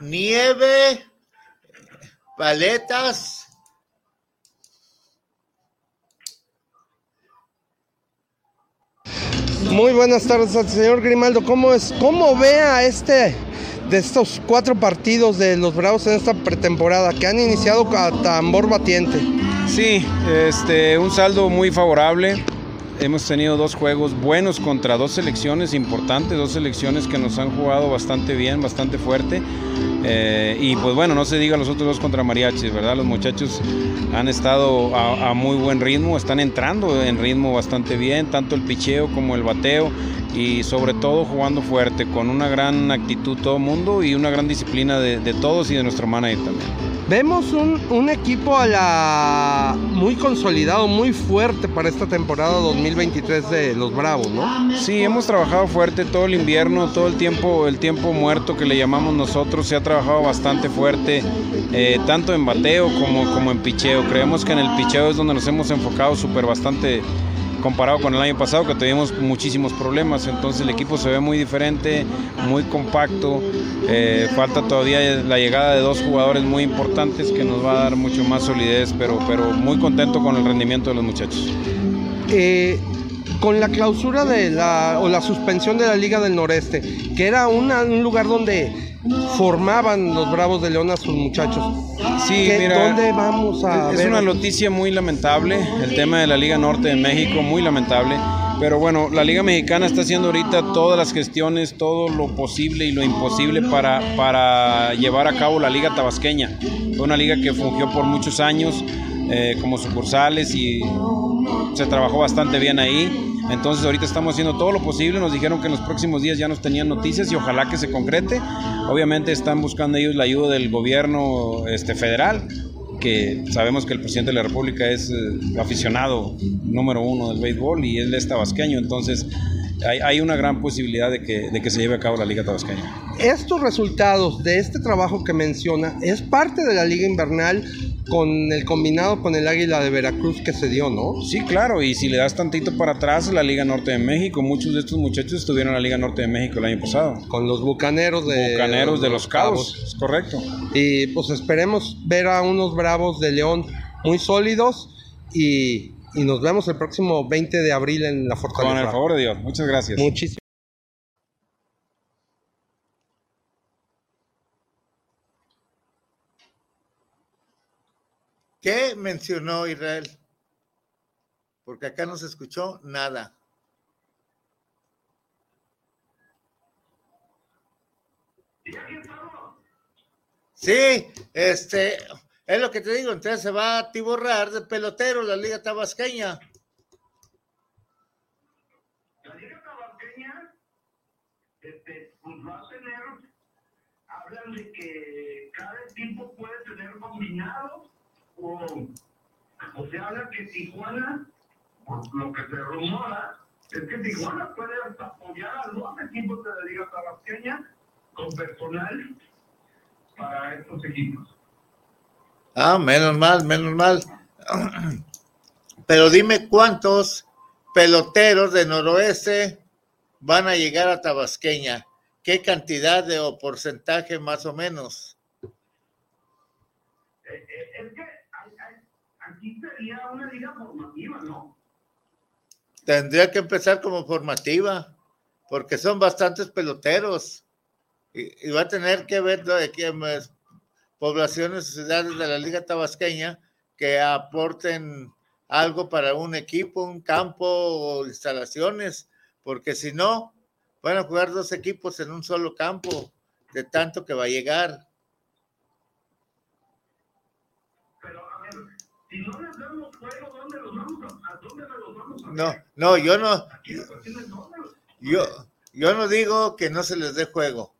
Nieve, paletas. Muy buenas tardes señor Grimaldo. ¿Cómo es? ¿Cómo ve a este de estos cuatro partidos de los Bravos en esta pretemporada que han iniciado a tambor batiente? Sí, este, un saldo muy favorable hemos tenido dos juegos buenos contra dos selecciones importantes, dos selecciones que nos han jugado bastante bien, bastante fuerte. Eh, y pues bueno, no se diga los otros dos contra Mariachis, ¿verdad? Los muchachos han estado a, a, muy buen ritmo, están entrando en ritmo bastante bien, tanto el picheo como el bateo y sobre todo jugando fuerte, con una gran actitud todo el mundo y una gran disciplina de, de todos y de nuestro manager también. Vemos un, un, equipo a la muy consolidado, muy fuerte para esta temporada 2023 de los Bravos, ¿no? Sí, hemos trabajado fuerte todo el invierno, todo el tiempo, el tiempo muerto que le llamamos nosotros, se ha trabajado bastante fuerte, eh, tanto en bateo como, como en picheo. Creemos que en el picheo es donde nos hemos enfocado súper bastante comparado con el año pasado que tuvimos muchísimos problemas, entonces el equipo se ve muy diferente, muy compacto, eh, falta todavía la llegada de dos jugadores muy importantes que nos va a dar mucho más solidez, pero, pero muy contento con el rendimiento de los muchachos. Eh, con la clausura de la o la suspensión de la Liga del Noreste, que era un lugar donde formaban los Bravos de León a sus muchachos. Sí, mira, ¿dónde vamos a Es una noticia muy lamentable, el tema de la Liga Norte de México, muy lamentable. Pero bueno, la Liga Mexicana está haciendo ahorita todas las gestiones, todo lo posible y lo imposible para, para llevar a cabo la Liga Tabasqueña. Fue una liga que fungió por muchos años eh, como sucursales y se trabajó bastante bien ahí. Entonces ahorita estamos haciendo todo lo posible. Nos dijeron que en los próximos días ya nos tenían noticias y ojalá que se concrete. Obviamente están buscando ellos la ayuda del gobierno este, federal, que sabemos que el presidente de la República es eh, aficionado número uno del béisbol y él es tabasqueño. Entonces hay, hay una gran posibilidad de que, de que se lleve a cabo la Liga Tabasqueña. Estos resultados de este trabajo que menciona es parte de la Liga Invernal con el combinado con el Águila de Veracruz que se dio, ¿no? Sí, claro, y si le das tantito para atrás, la Liga Norte de México, muchos de estos muchachos estuvieron en la Liga Norte de México el año pasado. Con los Bucaneros de, Bucaneros de, los, Cabos, es correcto. Y pues esperemos ver a unos Bravos de León muy sólidos y, y nos vemos el próximo 20 de abril en la Fortaleza. Con el favor de Dios, muchas gracias. Muchísimas ¿Qué mencionó Israel? Porque acá no se escuchó nada. Sí, este, es lo que te digo, entonces se va a tiborrar de pelotero la Liga Tabasqueña. La Liga Tabasqueña, este, pues va a tener, hablan de que cada equipo puede tener combinados o, se habla que Tijuana, por lo que se rumora, es que Tijuana puede apoyar a los equipos de la Liga Tabasqueña con personal para estos equipos. Ah, menos mal, menos mal. [CLEARS THROAT] Pero dime cuántos peloteros de noroeste van a llegar a Tabasqueña. ¿Qué cantidad de o porcentaje más o menos? Eh, eh, es que sería una liga formativa, ¿no? Tendría que empezar como formativa, porque son bastantes peloteros. Y, y va a tener que ver de poblaciones, ciudades de la Liga Tabasqueña que aporten algo para un equipo, un campo o instalaciones, porque si no, van a jugar dos equipos en un solo campo, de tanto que va a llegar. Si no les damos juego, ¿dónde los vamos a, a dónde los vamos a No, no, yo no. Yo, yo no digo que no se les dé juego,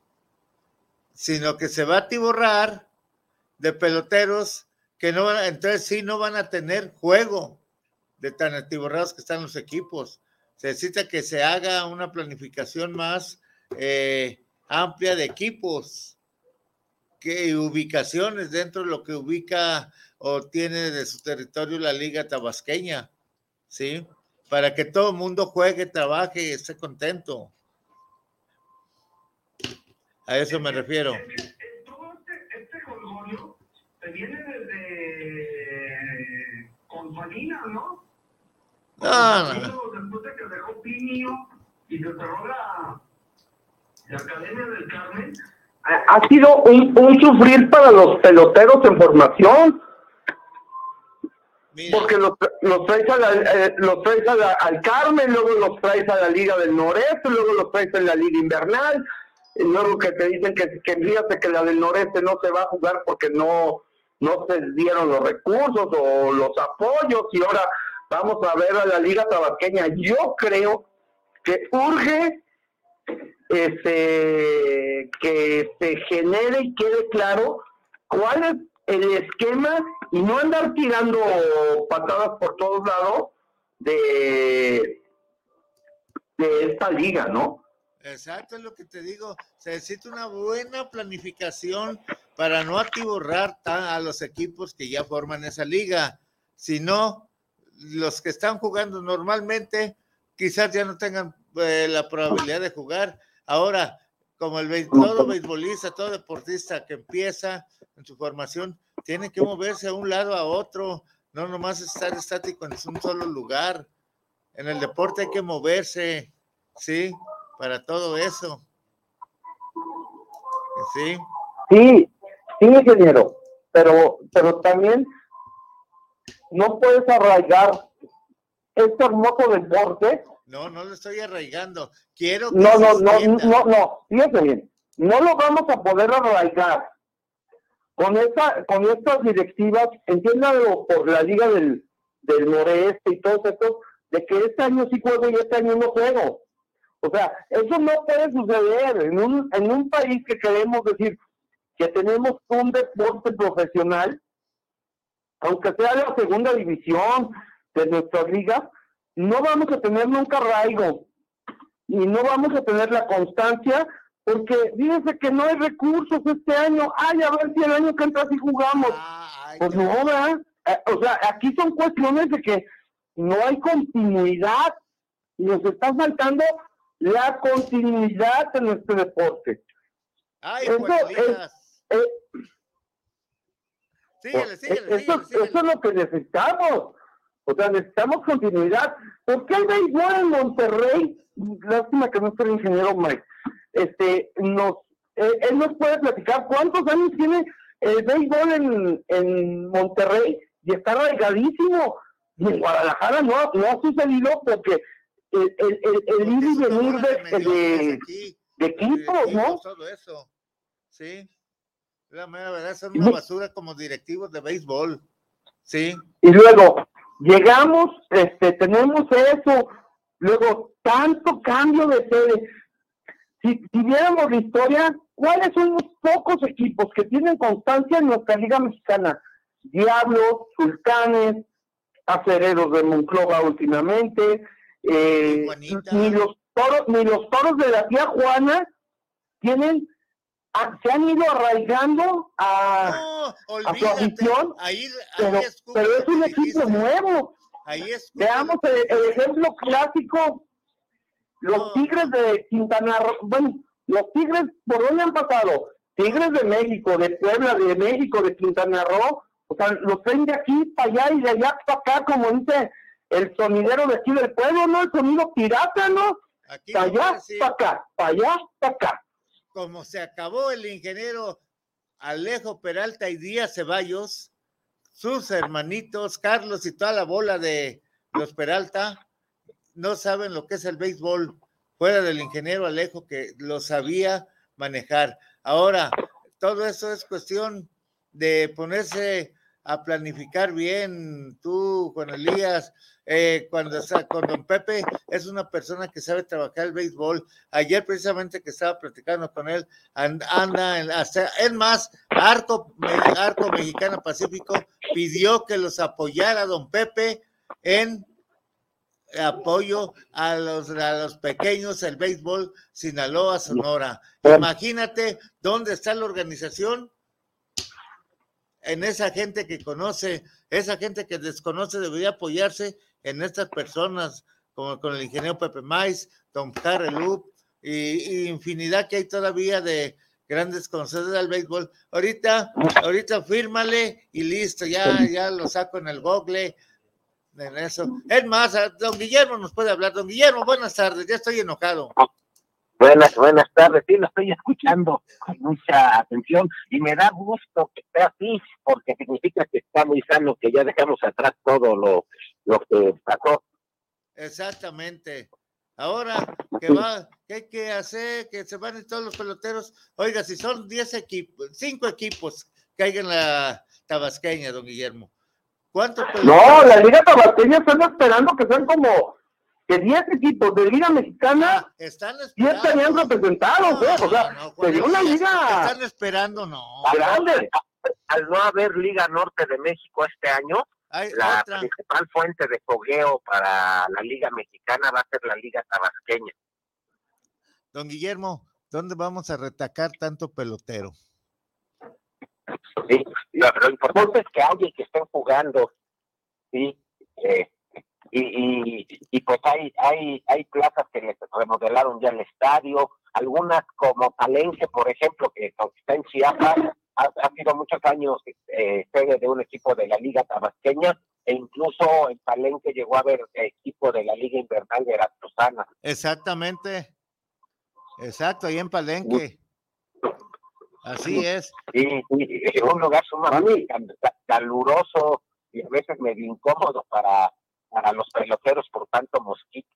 sino que se va a atiborrar de peloteros que no van a, entonces sí no van a tener juego de tan atiborrados que están los equipos. Se necesita que se haga una planificación más eh, amplia de equipos que ubicaciones dentro de lo que ubica o tiene de su territorio la liga tabasqueña, ¿sí? Para que todo el mundo juegue, trabaje y esté contento. A eso me refiero. Todo este, este golgorio se viene desde con Salinas, ¿no? No, Después de que dejó Pinio y se cerró la, la Academia del Carmen. Ha sido un, un sufrir para los peloteros en formación. Porque los, los traes, a la, eh, los traes a la, al Carmen, luego los traes a la Liga del Noreste, luego los traes en la Liga Invernal, y luego que te dicen que, que fíjate que la del Noreste no se va a jugar porque no, no se dieron los recursos o los apoyos, y ahora vamos a ver a la Liga Tabasqueña. Yo creo que urge este, que se genere y quede claro cuál es el esquema y no andar tirando patadas por todos lados de, de esta liga, ¿no? Exacto, es lo que te digo. Se necesita una buena planificación para no atiborrar a los equipos que ya forman esa liga. Si no, los que están jugando normalmente quizás ya no tengan eh, la probabilidad de jugar. Ahora, como el todo beisbolista, todo deportista que empieza en su formación, tiene que moverse a un lado a otro, no nomás estar estático en un solo lugar. en el deporte hay que moverse, ¿sí? Para todo eso. ¿Sí? Sí, sí, ingeniero, pero, pero también no puedes arraigar este hermoso deporte. No, no lo estoy arraigando. Quiero que No, no, no, no, no, fíjate bien. No lo vamos a poder arraigar con esta, con estas directivas, entiéndalo por la liga del, del noreste y todo esto, de que este año sí juego y este año no juego. O sea, eso no puede suceder en un, en un país que queremos decir que tenemos un deporte profesional, aunque sea la segunda división de nuestra liga, no vamos a tener nunca arraigo y no vamos a tener la constancia porque fíjense que no hay recursos este año. Ay, a ver si el año que entra sí jugamos. pues no, ¿verdad? Eh, o sea, aquí son cuestiones de que no hay continuidad. Nos está faltando la continuidad en nuestro deporte. Ay, eso, es, eh, síguele, síguele, eso, eso, es lo que necesitamos. O sea, necesitamos continuidad. ¿Por qué el béisbol en Monterrey? Lástima que no esté el ingeniero Mike este, nos, eh, él nos puede platicar cuántos años tiene el béisbol en, en Monterrey y está arraigadísimo. Y en Guadalajara no, no ha sucedido porque el, el, el, ir y venir de, de, de, equipos, ¿no? Todo eso. Sí. La verdad, son una basura como directivos de béisbol. Sí. Y luego, llegamos, este, tenemos eso, luego tanto cambio de sede si, viéramos la historia, ¿cuáles son los pocos equipos que tienen constancia en nuestra Liga Mexicana? Diablos, Sultanes, Acereros de Monclova últimamente, eh, ni los toros, ni los toros de la tía Juana tienen se han ido arraigando a, su afición, pero, es un equipo nuevo. Veamos el, ejemplo clásico los Tigres de Quintana Roo, bueno, los Tigres, ¿por dónde han pasado? Tigres de México, de Puebla, de México, de Quintana Roo, o sea, los traen de aquí para allá y de allá para acá, como dice el sonidero de aquí del pueblo, ¿no? El sonido pirata, ¿no? Para allá, para acá, para allá, para acá. Como se acabó el ingeniero Alejo Peralta y Díaz Ceballos, sus hermanitos, Carlos y toda la bola de los Peralta, no saben lo que es el béisbol, fuera del ingeniero Alejo que lo sabía manejar. Ahora, todo eso es cuestión de ponerse a planificar bien, tú, con Elías, eh, cuando con don Pepe, es una persona que sabe trabajar el béisbol. Ayer precisamente que estaba platicando con él, anda, en, es más, Arco, Arco Mexicano Pacífico pidió que los apoyara don Pepe en apoyo a los, a los pequeños, el béisbol Sinaloa, Sonora. Imagínate dónde está la organización en esa gente que conoce, esa gente que desconoce debería apoyarse en estas personas, como con el ingeniero Pepe Mais, Tom Carrelup, y, y, infinidad que hay todavía de grandes conocedores del béisbol. Ahorita, ahorita fírmale y listo, ya, ya lo saco en el google en eso. Es más, don Guillermo nos puede hablar. Don Guillermo, buenas tardes, ya estoy enojado. Buenas, buenas tardes, sí, lo estoy escuchando con mucha atención y me da gusto que esté así, porque significa que está muy sano, que ya dejamos atrás todo lo, lo que pasó. Exactamente. Ahora, ¿qué va? ¿Qué hay que hacer? Que se van todos los peloteros. Oiga, si son 10 equipos, 5 equipos que hay en la tabasqueña, don Guillermo, no, la Liga Tabasqueña están esperando que sean como que 10 equipos de Liga Mexicana ah, están ya estarían representados, ¿eh? O sea, sería una liga. Están esperando, no. Grande. Al no haber Liga Norte de México este año, la principal fuente de fogueo para la Liga Mexicana va a ser la Liga Tabasqueña. Don Guillermo, ¿dónde vamos a retacar tanto pelotero? ¿sí? Lo, importante es que haya que estén jugando, ¿sí? Eh, y, y, pues hay, hay, hay plazas que les remodelaron ya el estadio, algunas como Palenque, por ejemplo, que está en Chiapas, ha, sido muchos años eh, sede de un equipo de la Liga Tabasqueña, e incluso en Palenque llegó a haber equipo de la Liga Invernal de Veracruzana. Exactamente. Exacto, ahí en Palenque. Así es. Y, un lugar sumamente caluroso y a veces medio incómodo para, para los peloteros por tanto mosquito.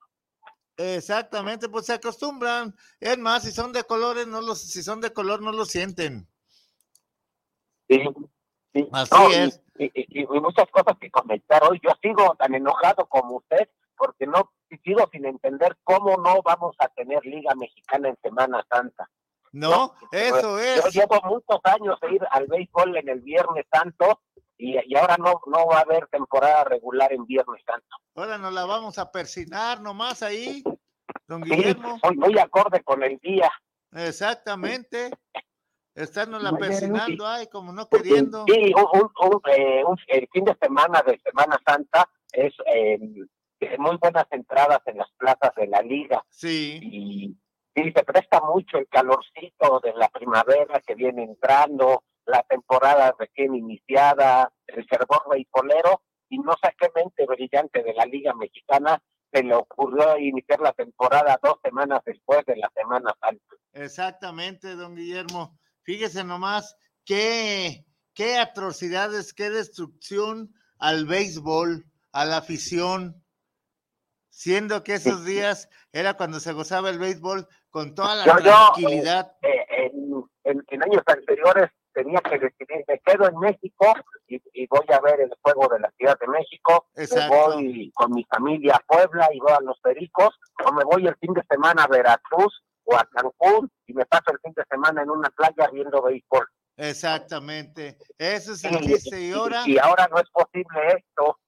Exactamente, pues se acostumbran. Es más, si son de colores, no los, si son de color, no lo sienten. Sí, Así es. Y, muchas cosas que comentar hoy. Yo sigo tan enojado como usted porque no sigo sin entender cómo no vamos a tener Liga Mexicana en Semana Santa. No, eso es. Yo llevo muchos años de ir al béisbol en el Viernes Santo y, y, ahora no, no va a haber temporada regular en Viernes Santo. Ahora nos la vamos a persinar nomás ahí, don Guillermo. Sí, soy muy acorde con el día. Exactamente. Estarnos la persinando, ay, como no queriendo. Sí, un, un, eh, el fin de semana de Semana Santa es eh, muy buenas entradas en las plazas de la liga. Sí. Y, y se presta mucho el calorcito de la primavera que viene entrando, la temporada recién iniciada, el fervor beisbolero, y no sé qué mente brillante de la Liga Mexicana se le ocurrió iniciar la temporada dos semanas después de la Semana Santa. Exactamente, don Guillermo. Fíjese nomás qué, qué atrocidades, qué destrucción al béisbol, a la afición, siendo que esos días era cuando se gozaba el béisbol con toda la tranquilidad. Eh, en, en, años anteriores tenía que decidir, me quedo en México y, voy a ver el juego de la Ciudad de México, voy con mi familia a Puebla y voy a Los Pericos, o me voy el fin de semana a Veracruz o a Cancún y me paso el fin de semana en una playa viendo béisbol. Exactamente, eso es el y ahora... Y ahora no es posible esto.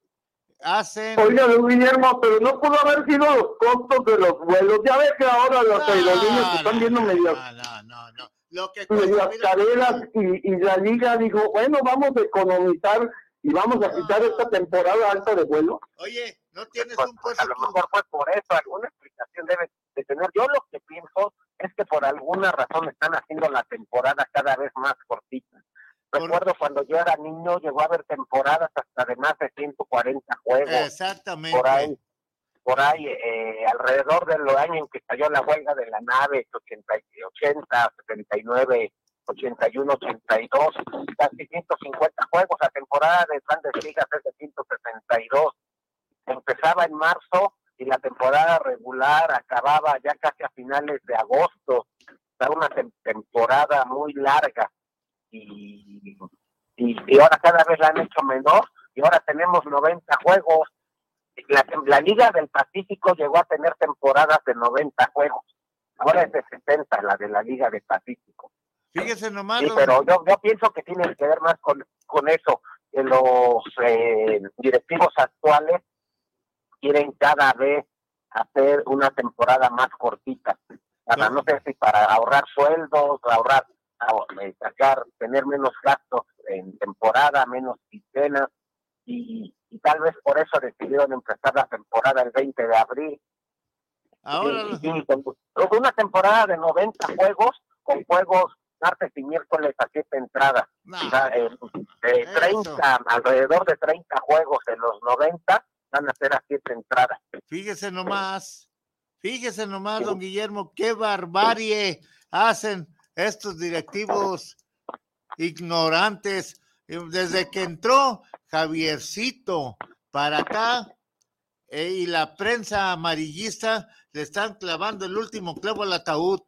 Hacen... Oiga, Guillermo, pero no pudo haber sido los costos de los vuelos. Ya ve que ahora los aerolíneas están viendo medio... No, no, no, no. Lo que las carreras y, y, la liga dijo, bueno, vamos a economizar y vamos a quitar esta temporada alta de vuelo. Oye, no tienes pues, un puesto. A lo mejor fue por eso, alguna explicación debe de tener. Yo lo que pienso es que por alguna razón están haciendo la temporada cada vez más cortita. Recuerdo cuando yo era niño, llegó a haber temporadas hasta de más de 140 juegos. Exactamente. Por ahí por ahí eh, alrededor del año en que estalló la huelga de la nave, 80, 80 79, 81, 82, casi 150 juegos. La temporada de grandes ligas es de 162. Empezaba en marzo y la temporada regular acababa ya casi a finales de agosto. Era una temporada muy larga y, y, y ahora cada vez la han hecho menor y ahora tenemos 90 juegos la, Liga del Pacífico llegó a tener temporadas de 90 juegos. Ahora es de 60 la de la Liga del Pacífico. Fíjese nomás. Sí, pero yo, yo pienso que tiene que ver más con, con eso. Que los eh, directivos actuales quieren cada vez hacer una temporada más cortita. Para, no sé si para ahorrar sueldos, ahorrar, sacar, tener menos gastos en temporada, menos quincenas y, y tal vez por eso decidieron empezar la temporada el 20 de abril. Ahora una temporada de 90 juegos con juegos martes y miércoles a siete entradas. Eh, 30, alrededor de 30 juegos en los 90 van a ser a siete entradas. Fíjese nomás, fíjese nomás, don Guillermo, qué barbarie hacen estos directivos ignorantes. Desde que entró Javiercito para acá eh, y la prensa amarillista le están clavando el último clavo al ataúd.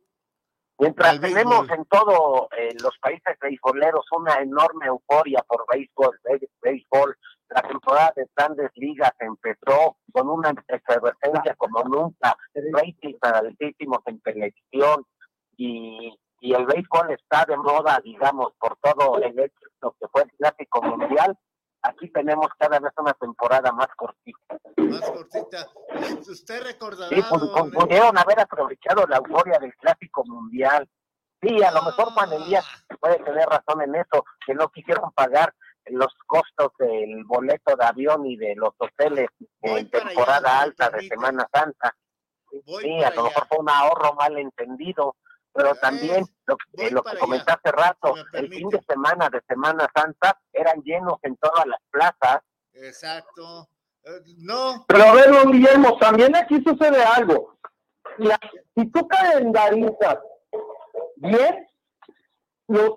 Mientras tenemos en todos eh, los países beisboleros una enorme euforia por béisbol, béisbol, la temporada de grandes ligas empezó con una efervescencia como nunca, ratings altísimos en televisión y, y el béisbol está de moda, digamos, por todo el éxito que fue el clásico mundial aquí tenemos cada vez una temporada más cortita. Más cortita. Usted recordará. Sí, pues, pudieron haber aprovechado la euforia del clásico mundial. Sí, a lo mejor Juan Elías puede tener razón en eso, que no quisieron pagar los costos del boleto de avión y de los hoteles en temporada alta de Semana Santa. sí, a lo mejor fue un ahorro mal entendido pero también lo, que, lo que comenté hace rato, el fin de semana de Semana Santa eran llenos en todas las plazas Exacto. Eh, no. Pero a ver, don Guillermo, también aquí sucede algo. si tú calendarizas bien,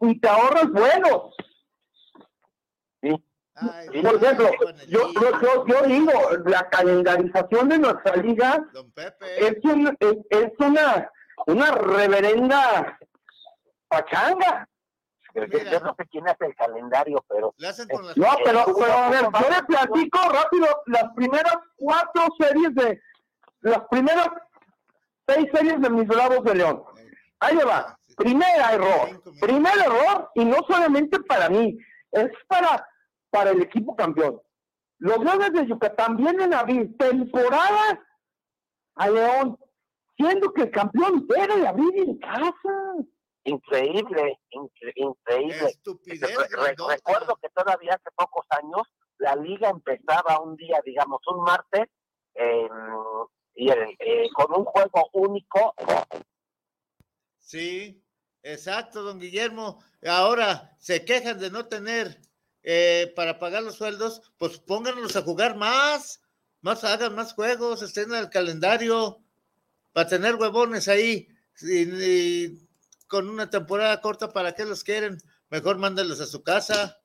y te ahorras buenos. Por ejemplo, yo, yo, yo, digo, la calendarización de nuestra liga es, es, una, una reverenda pachanga. Yo no sé quién hace el calendario, pero... no, pero, pero a ver, yo le platico rápido las primeras cuatro series de... Las primeras seis series de mis Bravos de León. Ahí le va. Primer error. Primer error, y no solamente para mí, es para para el equipo campeón. Los Leones de Yucatán vienen a abrir temporada a León, siendo que el campeón debe abrir en casa. Increíble, increíble. recuerdo que todavía hace pocos años la liga empezaba un día, digamos, un martes, y eh, con un juego único. Sí, exacto, don Guillermo. Ahora se quejan de no tener eh, para pagar los sueldos, pues pónganlos a jugar más, más hagan más juegos, estén en el calendario, para tener huevones ahí, y, con una temporada corta, ¿para qué los quieren? Mejor mándenlos a su casa,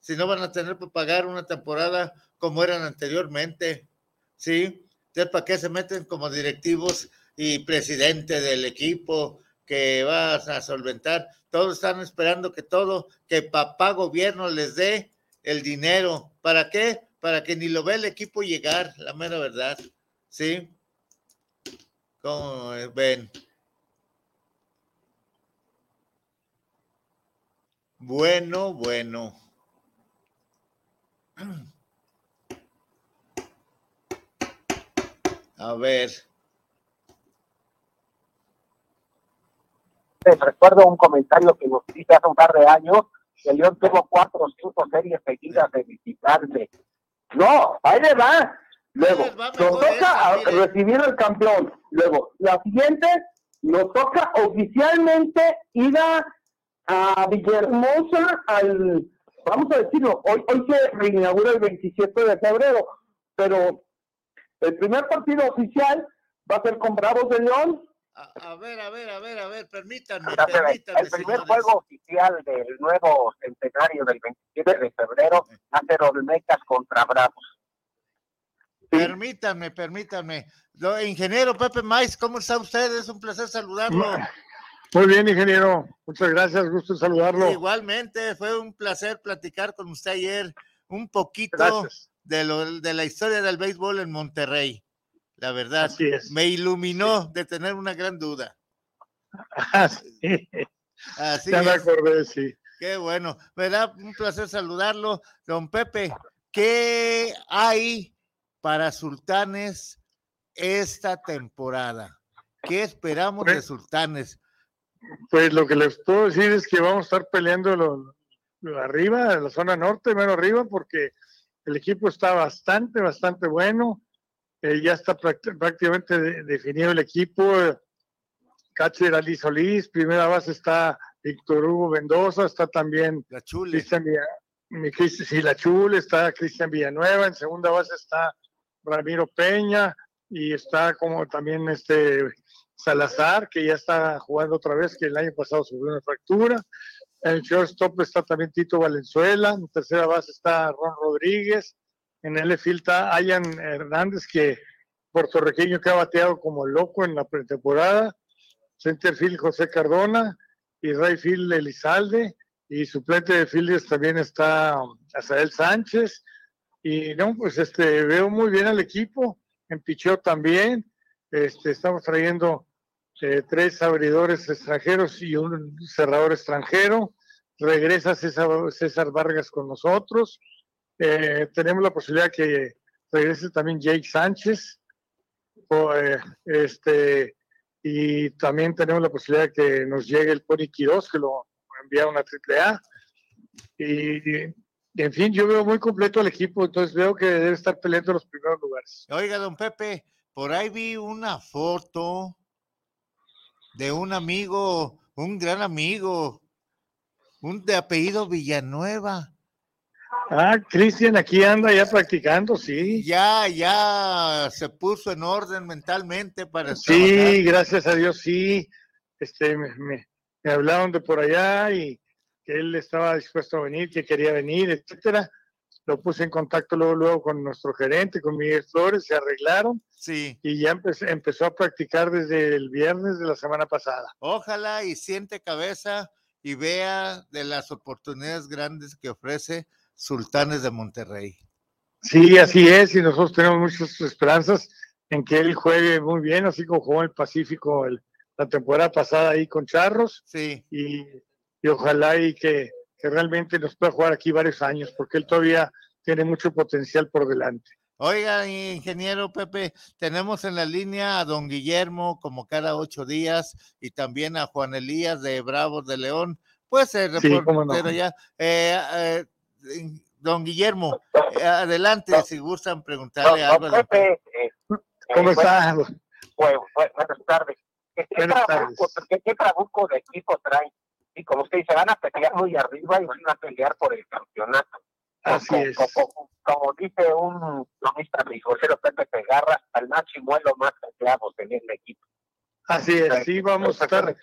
si no van a tener que pagar una temporada como eran anteriormente, ¿sí? Entonces, ¿para qué se meten como directivos y presidente del equipo que vas a solventar? Todos están esperando que todo, que papá gobierno les dé el dinero. ¿Para qué? Para que ni lo vea el equipo llegar, la mera verdad. ¿Sí? ¿Cómo ven? Bueno, bueno. A ver. recuerdo un comentario que nos hice hace un par de años, que León tuvo cuatro o cinco series seguidas de visitante. No, ahí le va. Luego, nos toca recibir el campeón. Luego, la siguiente, nos toca oficialmente ir a, a Villahermosa al, vamos a decirlo, hoy, hoy se reinaugura el 27 de febrero, pero el primer partido oficial va a ser con Bravos de León a, ver, a ver, a ver, a ver, permítanme, permítanme. El primer juego oficial del nuevo centenario del 27 de febrero va a ser Olmecas contra Bravos. Permítanme, permítanme. ingeniero Pepe Mais, ¿cómo está usted? Es un placer saludarlo. Muy bien, ingeniero. Muchas gracias, gusto saludarlo. Igualmente, fue un placer platicar con usted ayer un poquito de, lo, de la historia del béisbol en Monterrey la verdad. Me iluminó de tener una gran duda. Así, Así ya me acordé, sí. Qué bueno. Me da un placer saludarlo. Don Pepe, ¿qué hay para Sultanes esta temporada? ¿Qué esperamos de pues Sultanes? Pues lo que les puedo decir es que vamos a estar peleando lo, arriba, en la zona norte, menos arriba, porque el equipo está bastante, bastante bueno. Eh, ya está prácticamente definido el equipo. Catcher Ali Solís, primera base está Víctor Hugo Mendoza, está también la Chule. sí, la Chule, está Cristian Villanueva, en segunda base está Ramiro Peña y está como también este Salazar, que ya está jugando otra vez, que el año pasado sufrió una fractura. En el shortstop está también Tito Valenzuela, en tercera base está Ron Rodríguez, en el filta Ayan Hernández, que puertorriqueño que ha bateado como loco en la pretemporada. Centerfield José Cardona y Rayfield Elizalde. Y suplente de Fielders también está Azael Sánchez. Y no, pues este, veo muy bien al equipo. En Picheo también. Este, estamos trayendo eh, tres abridores extranjeros y un cerrador extranjero. Regresa César, César Vargas con nosotros. Eh, tenemos la posibilidad que regrese también Jake Sánchez. Eh, este, y también tenemos la posibilidad que nos llegue el Pony Quiroz, que lo envía a una triple A. Y, en fin, yo veo muy completo al equipo, entonces veo que debe estar peleando los primeros lugares. Oiga, don Pepe, por ahí vi una foto de un amigo, un gran amigo, un de apellido Villanueva Ah, Cristian aquí anda ya practicando, sí. Ya, ya se puso en orden mentalmente para Sí, gracias a Dios, sí. Este, me, me, hablaron de por allá y que él estaba dispuesto a venir, que quería venir, etcétera. Lo puse en contacto luego, luego con nuestro gerente, con Miguel Flores, se arreglaron. Sí. Y ya empezó a practicar desde el viernes de la semana pasada. Ojalá y siente cabeza y vea de las oportunidades grandes que ofrece Sultanes de Monterrey. Sí, así es, y nosotros tenemos muchas esperanzas en que él juegue muy bien, así como jugó en el Pacífico la temporada pasada ahí con Charros. Sí. Y, ojalá y que, realmente nos pueda jugar aquí varios años, porque él todavía tiene mucho potencial por delante. Oiga, ingeniero Pepe, tenemos en la línea a don Guillermo como cada ocho días y también a Juan Elías de Bravos de León. Pues ser reportero ya. Eh, eh, don Guillermo, eh, adelante si gustan preguntarle algo. Pepe, ¿Cómo está? buenas tardes. ¿Qué, trabuco, ¿Qué, trabuco de equipo trae? Y como usted dice, van a pelear muy arriba y van a pelear por el campeonato. Así es. Como, dice un lomista mi José Pepe Pegarra, al más chimuelo más clavos en el equipo. Así es, sí, vamos a estar.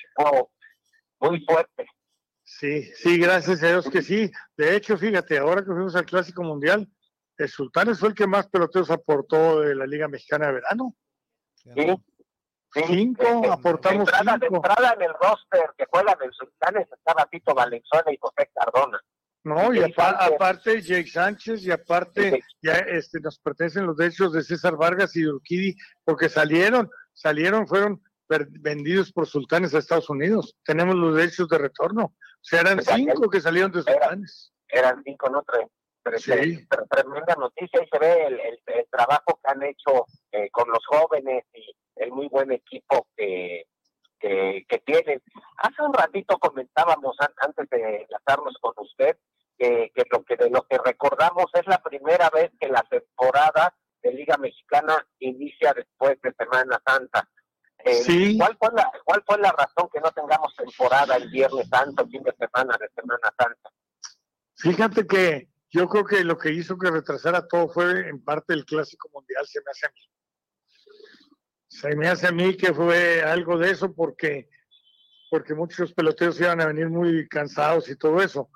Muy fuerte. Sí, sí, gracias a Dios que sí. De hecho, fíjate, ahora que fuimos al Clásico Mundial, el Sultanes fue el que más peloteos aportó de la Liga Mexicana de Verano. Sí. Cinco, aportamos entrada, cinco. De entrada en el roster que juegan el Sultanes estaba Tito Valenzuela y José Cardona. No, y aparte Jake Sánchez y aparte ya este, nos pertenecen los derechos de César Vargas y de Urquidi porque salieron, salieron, fueron vendidos por sultanes a Estados Unidos. Tenemos los derechos de retorno. O sea, eran cinco que salieron de sultanes. Eran cinco, no tres. Sí. Tremenda noticia y se ve el, trabajo que han hecho eh, con los jóvenes y el muy buen equipo que, que, tienen. Hace un ratito comentábamos antes de enlazarnos con usted que, que, lo que de lo que recordamos es la primera vez que la temporada de Liga Mexicana inicia después de Semana Santa. Eh, ¿cuál, fue la, ¿Cuál fue la razón que no tengamos temporada el Viernes Santo, fin de semana de Semana Santa? Fíjate que yo creo que lo que hizo que retrasara todo fue en parte el Clásico Mundial, se me hace a mí. Se me hace a mí que fue algo de eso porque, porque muchos peloteros iban a venir muy cansados y todo eso.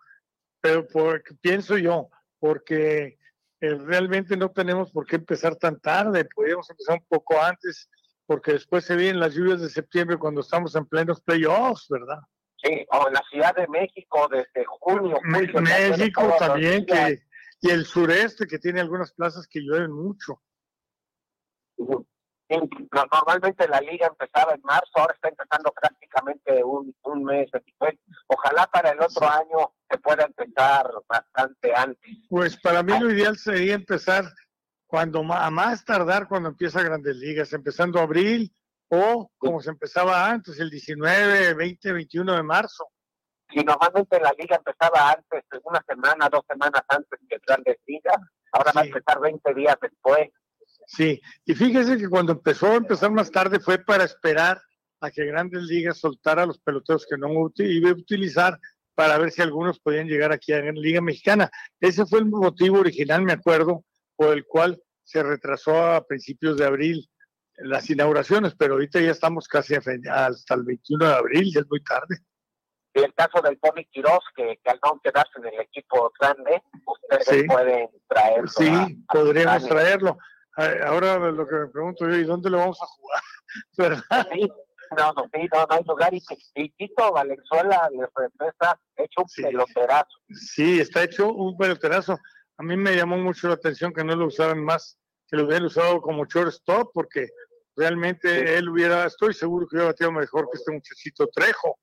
Pero porque, pienso yo, porque eh, realmente no tenemos por qué empezar tan tarde, podríamos empezar un poco antes porque después se vienen las lluvias de septiembre cuando estamos en plenos playoffs, ¿verdad? Sí, o en la Ciudad de México desde junio. México también, que, y el sureste que tiene algunas plazas que llueven mucho. Normalmente la liga empezaba en marzo, ahora está empezando prácticamente un, un mes después. Ojalá para el otro año se pueda empezar bastante antes. Pues para mí lo ideal sería empezar cuando a más tardar cuando empieza Grandes Ligas, empezando abril o como se empezaba antes, el 19, 20, 21 de marzo. Y normalmente la liga empezaba antes, una semana, dos semanas antes que Grandes Ligas, ahora va a empezar 20 días después. Sí, y fíjese que cuando empezó a empezar más tarde fue para esperar a que Grandes Ligas soltara los peloteros que no iba a utilizar para ver si algunos podían llegar aquí a la Liga Mexicana. Ese fue el motivo original, me acuerdo, por el cual se retrasó a principios de abril las inauguraciones, pero ahorita ya estamos casi hasta el 21 de abril, ya es muy tarde. Y el caso del Tony Quiroz, que, al no quedarse en el equipo grande, ustedes pueden traerlo. Sí, podríamos traerlo. Ahora lo que me pregunto yo, ¿y dónde lo vamos a jugar? [LAUGHS] Sí, no, no, sí, no, no hay lugar. Y, y Tito Valenzuela le regresa hecho un peloterazo. Sí, está hecho un peloterazo a mí me llamó mucho la atención que no lo usaran más, que lo hubieran usado como shortstop, porque realmente él hubiera, estoy seguro que hubiera batido mejor que este muchachito Trejo.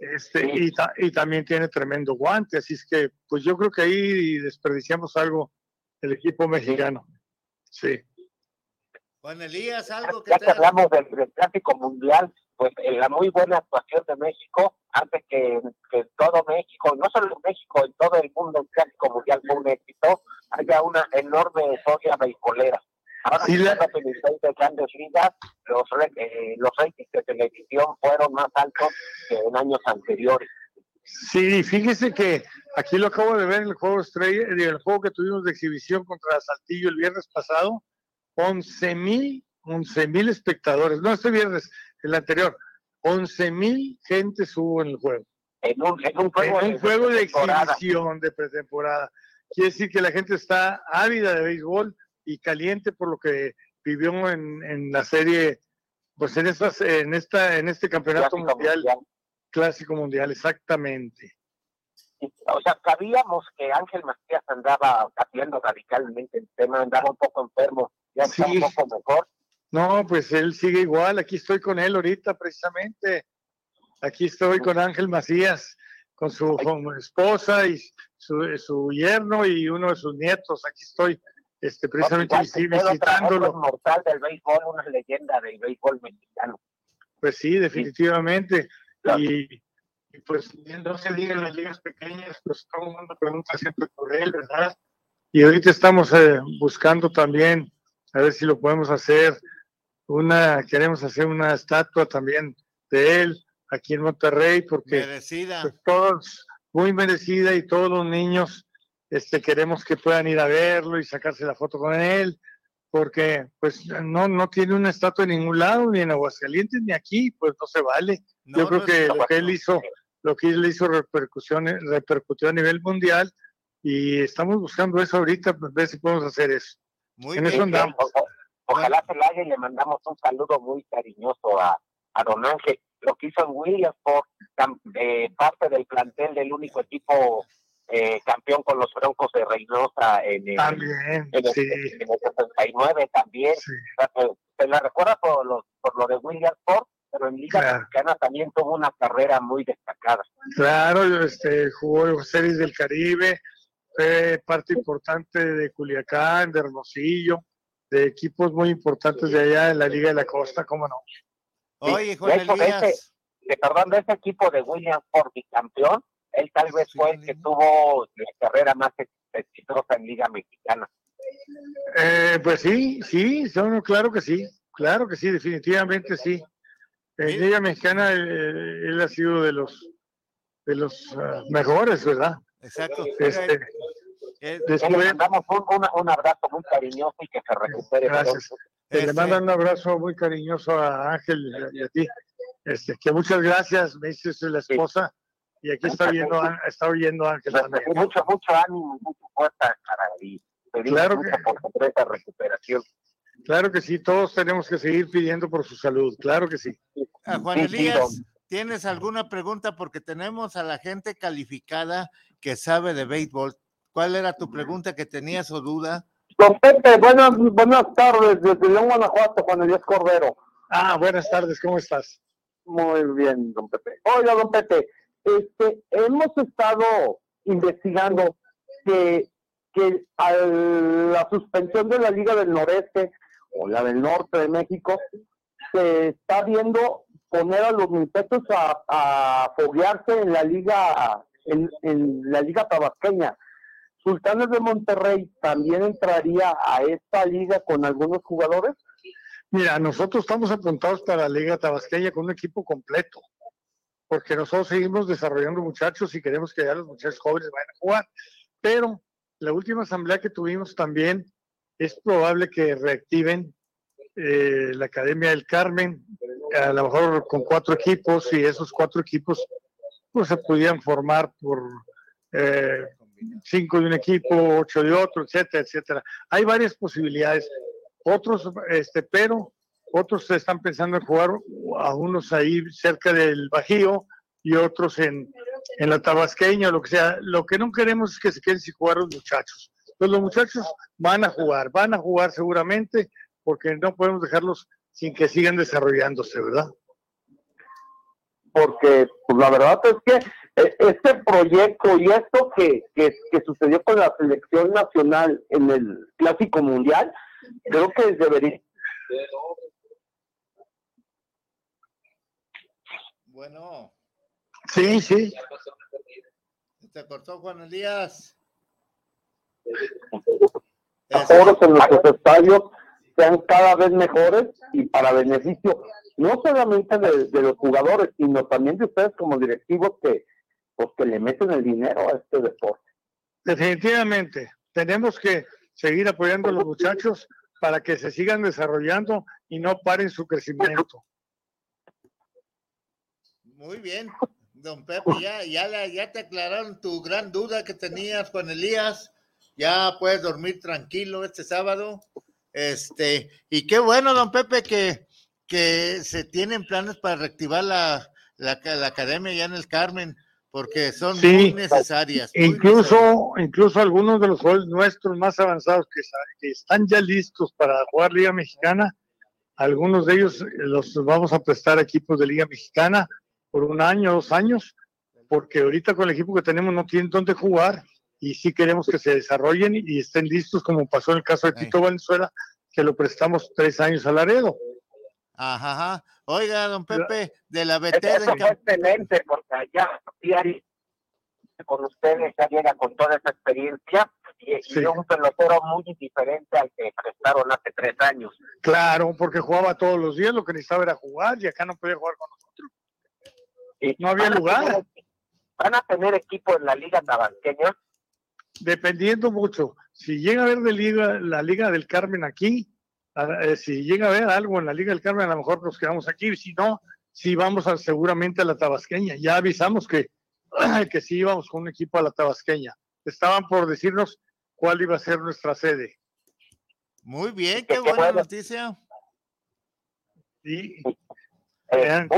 Este, y, y, también tiene tremendo guante, así es que, pues yo creo que ahí desperdiciamos algo el equipo mexicano. Sí. Juan Elías, algo que. Ya que hablamos del, del clásico mundial, pues en la muy buena actuación de México hace que, que todo México, no solo en México, en todo el mundo, el clásico mundial fue un éxito, haya una enorme historia beisbolera. Ahora sí, la... de grandes ligas, los, eh, los ratings de televisión fueron más altos que en años anteriores. Sí, fíjese que Aquí lo acabo de ver en el juego estrella, en el juego que tuvimos de exhibición contra Saltillo el viernes pasado, 11 mil, 11 mil espectadores, no este viernes, el anterior, 11 mil gente hubo en el juego. En un, juego, un juego de exhibición de pretemporada. Quiere decir que la gente está ávida de béisbol y caliente por lo que vivió en, en la serie, pues en, estas, en, esta, en este campeonato mundial, clásico mundial, exactamente. O sea, sabíamos que Ángel Macías andaba cambiando radicalmente el tema, andaba un poco enfermo, ya está un poco mejor. No, pues él sigue igual, aquí estoy con él ahorita precisamente. Aquí estoy con Ángel Macías, con su esposa y su, su, yerno y uno de sus nietos. Aquí estoy este, precisamente visitándolo. mortal del béisbol, una leyenda del béisbol mexicano. Pues sí, definitivamente. Y, pues no se diga en las ligas pequeñas, pues todo el mundo pregunta siempre por él, ¿verdad? Y ahorita estamos eh, buscando también, a ver si lo podemos hacer, una, queremos hacer una estatua también de él aquí en Monterrey, porque merecida. Pues, todos, muy merecida y todos los niños este, queremos que puedan ir a verlo y sacarse la foto con él, porque pues no, no tiene una estatua en ningún lado, ni en Aguascalientes, ni aquí, pues no se vale. Yo creo que lo que él hizo, lo que él hizo repercusiones, repercutió a nivel mundial y estamos buscando eso ahorita, pues ver si podemos hacer eso. Muy en eso andamos. Ojalá se la y le mandamos un saludo muy cariñoso a, a Don Ángel. Lo que hizo en Williamsport, eh, parte del plantel del único equipo eh, campeón con los Broncos de Reynosa en el, también, en el, sí. en el 69 también. se la recuerda por, los, por lo de Williamsport, pero en Liga Mexicana también tuvo una carrera muy destacada. Claro, este, jugó Series del Caribe, fue parte importante de Culiacán, de Hermosillo, de equipos muy importantes de allá en la Liga de la Costa, ¿cómo no? Oye, Juan de Elías. de, perdón, de ese equipo de William Ford campeón, él tal vez fue el que tuvo la carrera más exitosa en Liga Mexicana. Eh, pues sí, sí, claro que sí, claro que sí, definitivamente sí. En Liga Mexicana eh, él ha sido de los de los uh, mejores, ¿verdad? Exacto. Este, Después, le mandamos un, un, un, abrazo muy cariñoso y que se recupere. Gracias. Este, le mandan un abrazo muy cariñoso a Ángel y a ti. Este, que muchas gracias, me dices la esposa. Y aquí está oyendo, está oyendo Ángel también. Mucho, mucho ánimo, mucha fuerza, cara, y claro que, por esta recuperación. Claro que sí, todos tenemos que seguir pidiendo por su salud, claro que sí. A Juan Elías, ¿tienes alguna pregunta? Porque tenemos a la gente calificada que sabe de béisbol. ¿Cuál era tu pregunta que tenías o duda? Don Pepe, buenas, buenas tardes, desde León, Guanajuato, Juan Elías Cordero. Ah, buenas tardes, ¿cómo estás? Muy bien, don Pepe. Oiga, don Pepe, este, hemos estado investigando que, que a la suspensión de la Liga del Noreste o la del Norte de México se está viendo poner a los muchachos a, a foguearse en la liga en, en la liga tabasqueña Sultanes de Monterrey también entraría a esta liga con algunos jugadores? Mira, nosotros estamos apuntados para la Liga Tabasqueña con un equipo completo, porque nosotros seguimos desarrollando muchachos y queremos que ya los muchachos jóvenes vayan a jugar. Pero la última asamblea que tuvimos también es probable que reactiven eh, la Academia del Carmen, a lo mejor con cuatro equipos, y esos cuatro equipos pues, se pudieran formar por eh, cinco de un equipo, ocho de otro, etcétera, etcétera. Hay varias posibilidades. Otros, este, pero otros están pensando en jugar a unos ahí cerca del Bajío y otros en, en la Tabasqueña, lo que sea. Lo que no queremos es que se queden sin jugar los muchachos. Pues los muchachos van a jugar, van a jugar seguramente, porque no podemos dejarlos sin que sigan desarrollándose, ¿verdad? Porque pues, la verdad es que este proyecto y esto que, que, sucedió con la selección nacional en el Clásico Mundial, creo que debería. Bueno. Sí, sí. Se cortó Juan Elías. Los en nuestros estadios sean cada vez mejores y para beneficio no solamente de, de los jugadores, sino también de ustedes como directivos que pues que le meten el dinero a este deporte. Definitivamente, tenemos que seguir apoyando a los muchachos para que se sigan desarrollando y no paren su crecimiento. Muy bien, don Pepe, ya, ya, ya te aclararon tu gran duda que tenías con Elías. Ya puedes dormir tranquilo este sábado. Este, y qué bueno, don Pepe, que, que se tienen planes para reactivar la, la, la academia ya en el Carmen porque son muy necesarias. incluso, incluso algunos de los jugadores nuestros más avanzados que, están ya listos para jugar Liga Mexicana, algunos de ellos los vamos a prestar a equipos de Liga Mexicana por un año, dos años, porque ahorita con el equipo que tenemos no tienen dónde jugar y sí queremos que se desarrollen y estén listos, como pasó en el caso de Tito Valenzuela, que lo prestamos tres años a Laredo. Ajá, Oiga, don Pepe, de la BT. Excelente, porque allá con ustedes ya llega con toda esa experiencia y, es un pelotero muy diferente al que prestaron hace tres años. Claro, porque jugaba todos los días, lo que necesitaba era jugar y acá no podía jugar con nosotros. no había lugar. ¿Van a tener equipo en la Liga Tabasqueña? Dependiendo mucho. Si llega a ver de liga, la Liga del Carmen aquí, eh, si llega a haber algo en la Liga del Carmen, a lo mejor nos quedamos aquí, si no, si vamos a, seguramente a la Tabasqueña. Ya avisamos que, [CLEARS THROAT] que sí íbamos con un equipo a la Tabasqueña. Estaban por decirnos cuál iba a ser nuestra sede. Muy bien, qué buena noticia. Sí. Eh,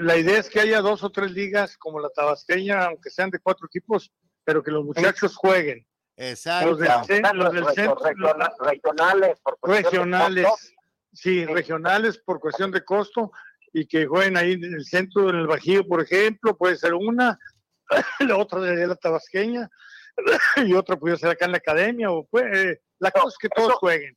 la, idea es que haya dos o tres ligas como la Tabasqueña, aunque sean de cuatro equipos, pero que los muchachos jueguen. Exacto. Los del, centro, regionales. Por regionales, sí, regionales por cuestión de costo y que jueguen ahí en el centro, en el Bajío, por ejemplo, puede ser una, [COUGHS] la otra de la Tabasqueña [COUGHS] y otra puede ser acá en la academia, o puede, la cosa es que todos jueguen.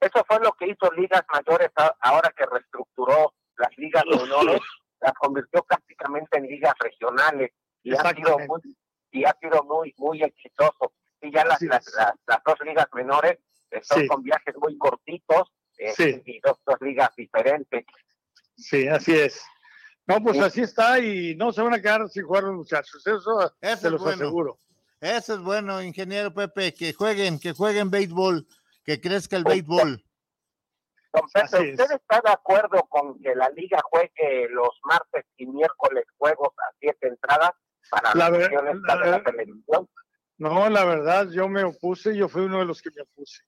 Eso fue lo que hizo Ligas Mayores ahora que reestructuró las ligas menores, las convirtió prácticamente en ligas regionales y ha sido muy, y ha sido muy, muy exitoso y ya las, las, las, dos ligas menores son con viajes muy cortitos eh, y dos, dos, ligas diferentes. Sí, así es. No, pues así está y no se van a quedar sin jugar los muchachos, eso, eso se los bueno. aseguro. Eso es bueno, ingeniero Pepe, que jueguen, que jueguen béisbol, que crezca el béisbol. Don Pepe, ¿usted está de acuerdo con que la liga juegue los martes y miércoles juegos a siete entradas para la, de la televisión? No, la verdad, yo me opuse, yo fui uno de los que me opuse.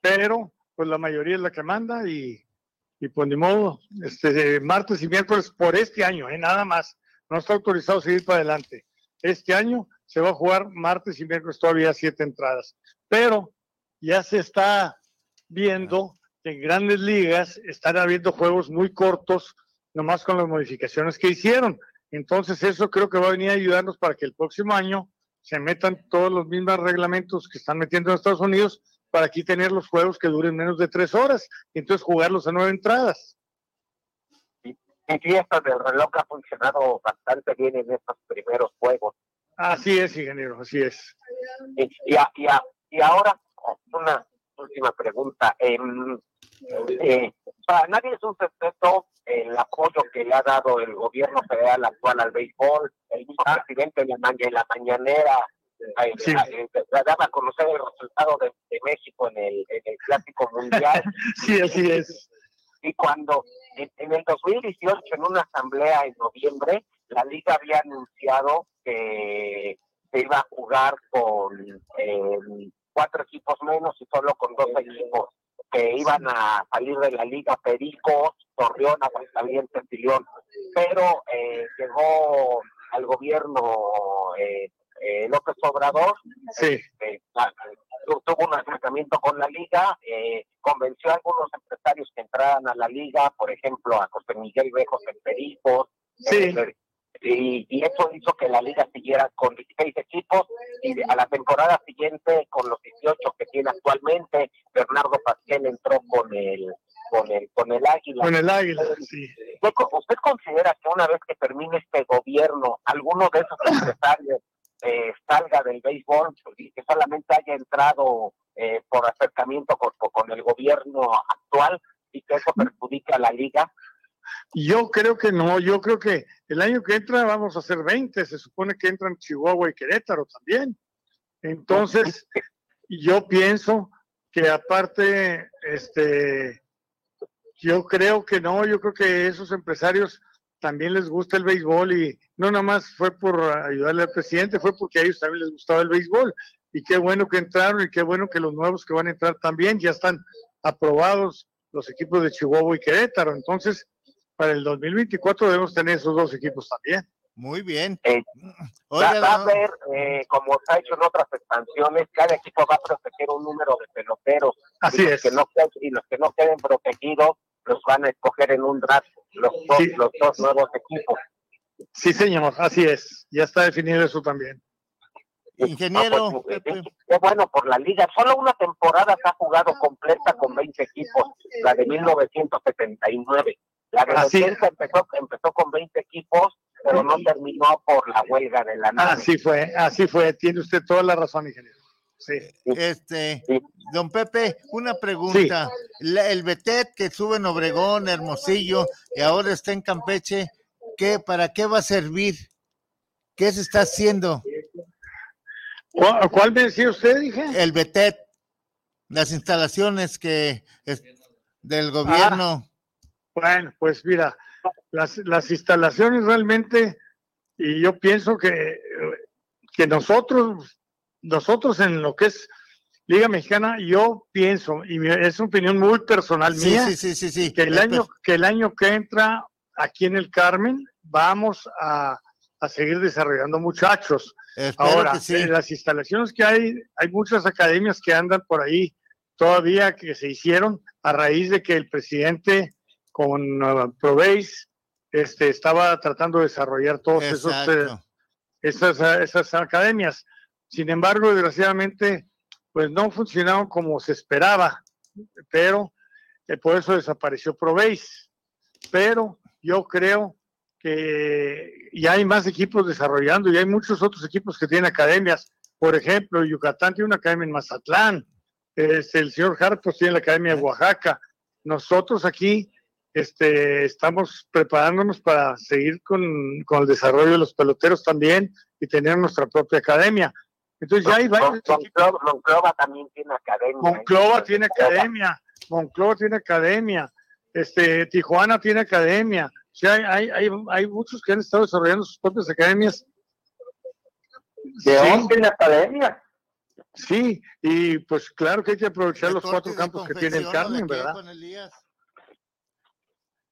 Pero, pues la mayoría es la que manda y, y pues ni modo, este, martes y miércoles por este año, ¿eh? nada más. No está autorizado seguir para adelante. Este año se va a jugar martes y miércoles todavía siete entradas. Pero ya se está viendo que en grandes ligas están habiendo juegos muy cortos, nomás con las modificaciones que hicieron. Entonces eso creo que va a venir a ayudarnos para que el próximo año se metan todos los mismos reglamentos que están metiendo en Estados Unidos para aquí tener los juegos que duren menos de tres horas y entonces jugarlos a nueve entradas. Y, esto del reloj ha funcionado bastante bien en estos primeros juegos. Así es, ingeniero, así es. Y, y, ahora, una última pregunta. Eh, eh, para nadie es un secreto el apoyo que le ha dado el gobierno federal actual al béisbol, el mismo presidente en la, mañanera eh, eh, daba a conocer el resultado de, México en el, en el Clásico Mundial. [LAUGHS] sí, así es. Y cuando en, el 2018, en una asamblea en noviembre, la liga había anunciado que se iba a jugar con cuatro equipos menos y solo con dos equipos que iban a salir de la liga Pericos, Torreón, Aguascalientes y León, pero eh, llegó al gobierno eh, eh, López Obrador, sí. Este, tuvo un acercamiento con la liga, convenció a algunos empresarios que entraran a la liga, por ejemplo a José Miguel Bejos en Pericos, sí. Y, eso hizo que la liga siguiera con 16 equipos y a la temporada siguiente con los 18 que tiene actualmente Bernardo Pasquel entró con el con el con el Águila. Con el Águila, sí. ¿Usted considera que una vez que termine este gobierno alguno de esos empresarios eh, salga del béisbol y que solamente haya entrado eh, por acercamiento con, con el gobierno actual y que eso perjudique a la liga? Yo creo que no, yo creo que el año que entra vamos a hacer 20, se supone que entran Chihuahua y Querétaro también. Entonces, yo pienso que aparte, este, yo creo que no, yo creo que esos empresarios también les gusta el béisbol y no nada más fue por ayudarle al presidente, fue porque a ellos también les gustaba el béisbol. Y qué bueno que entraron y qué bueno que los nuevos que van a entrar también ya están aprobados los equipos de Chihuahua y Querétaro. Entonces, para el 2024 debemos tener esos dos equipos también. Muy bien. Eh, va, a haber, eh, como se ha hecho en otras expansiones, cada equipo va a proteger un número de peloteros. Así y es. Los que no, y los que no queden protegidos los van a escoger en un draft los dos, los dos nuevos equipos. Sí, señor, así es. Ya está definido eso también. Ingeniero. Ah, pues, qué bueno por la liga. Solo una temporada se ha jugado completa con 20 equipos, la de 1979. La Así- empezó, empezó con 20 equipos, pero no terminó por la huelga de la nave. Así fue, así fue. Tiene usted toda la razón, ingeniero. Sí. Este, don Pepe, una pregunta. La- el Betet que sube en Obregón, Hermosillo, y ahora está en Campeche, ¿qué, ¿para qué va a servir? ¿Qué se está haciendo? ¿Cuál, cuál me decía usted, dije? El Betet, las instalaciones que es del gobierno. Bueno, pues mira, las, las instalaciones realmente, y yo pienso que, que nosotros, nosotros en lo que es Liga Mexicana, yo pienso, y es una opinión muy personal Sí, mía, sí, sí, que el año, que el año que entra aquí en el Carmen vamos a, a seguir desarrollando muchachos. Espero Ahora, en las instalaciones que hay, hay muchas academias que andan por ahí todavía que se hicieron a raíz de que el presidente con uh, Proveis este, estaba tratando de desarrollar todos esos, eh, esas, uh, esas academias. Sin embargo, desgraciadamente, pues no funcionaron como se esperaba, pero eh, por eso desapareció Proveis. Pero yo creo que ya hay más equipos desarrollando y hay muchos otros equipos que tienen academias. Por ejemplo, Yucatán tiene una academia en Mazatlán, este, el señor Hartos tiene la academia de Oaxaca. Nosotros aquí este, estamos preparándonos para seguir con, con el desarrollo de los peloteros también y tener nuestra propia academia. Entonces ya hay varios Mon- Monclova, Monclova también tiene academia. Monclova tiene academia, Monclova tiene academia, este, Tijuana tiene academia. O sea, hay, hay, hay, hay muchos que han estado desarrollando sus propias academias. León tiene academia. Sí, y pues claro que hay que aprovechar los cuatro de campos que tiene el Carmen, ¿o de ¿verdad?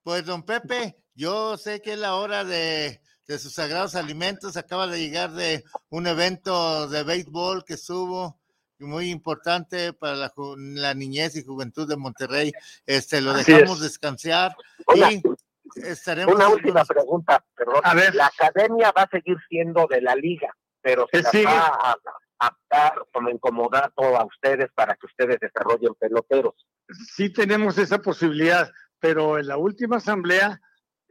Pues don Pepe, yo sé que es la hora de, de sus sagrados alimentos. Acaba de llegar de un evento de béisbol que estuvo muy importante para la, niñez y juventud de Monterrey. Este, lo Así dejamos es. descansar Una- y estaremos Una última pregunta, perdón. A ver. La academia va a seguir siendo de la liga, pero se Eh, la sigue. va a a dar como incomodato a ustedes para que ustedes desarrollen peloteros. sí tenemos esa posibilidad, pero en la última asamblea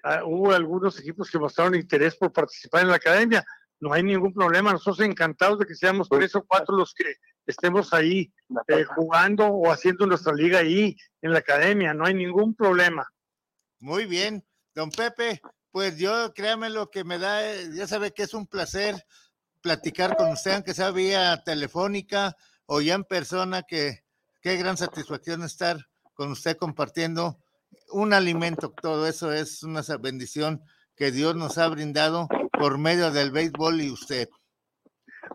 ah, hubo algunos equipos que mostraron interés por participar en la academia. No hay ningún problema, nosotros encantados de que seamos tres o cuatro los que estemos ahí eh, jugando o haciendo nuestra liga ahí en la academia, no hay ningún problema. Muy bien, don Pepe, pues yo créame lo que me da, eh, ya sabe que es un placer platicar con usted, aunque sea vía telefónica o ya en persona, que qué gran satisfacción estar con usted compartiendo un alimento, todo eso es una bendición que Dios nos ha brindado por medio del béisbol y usted.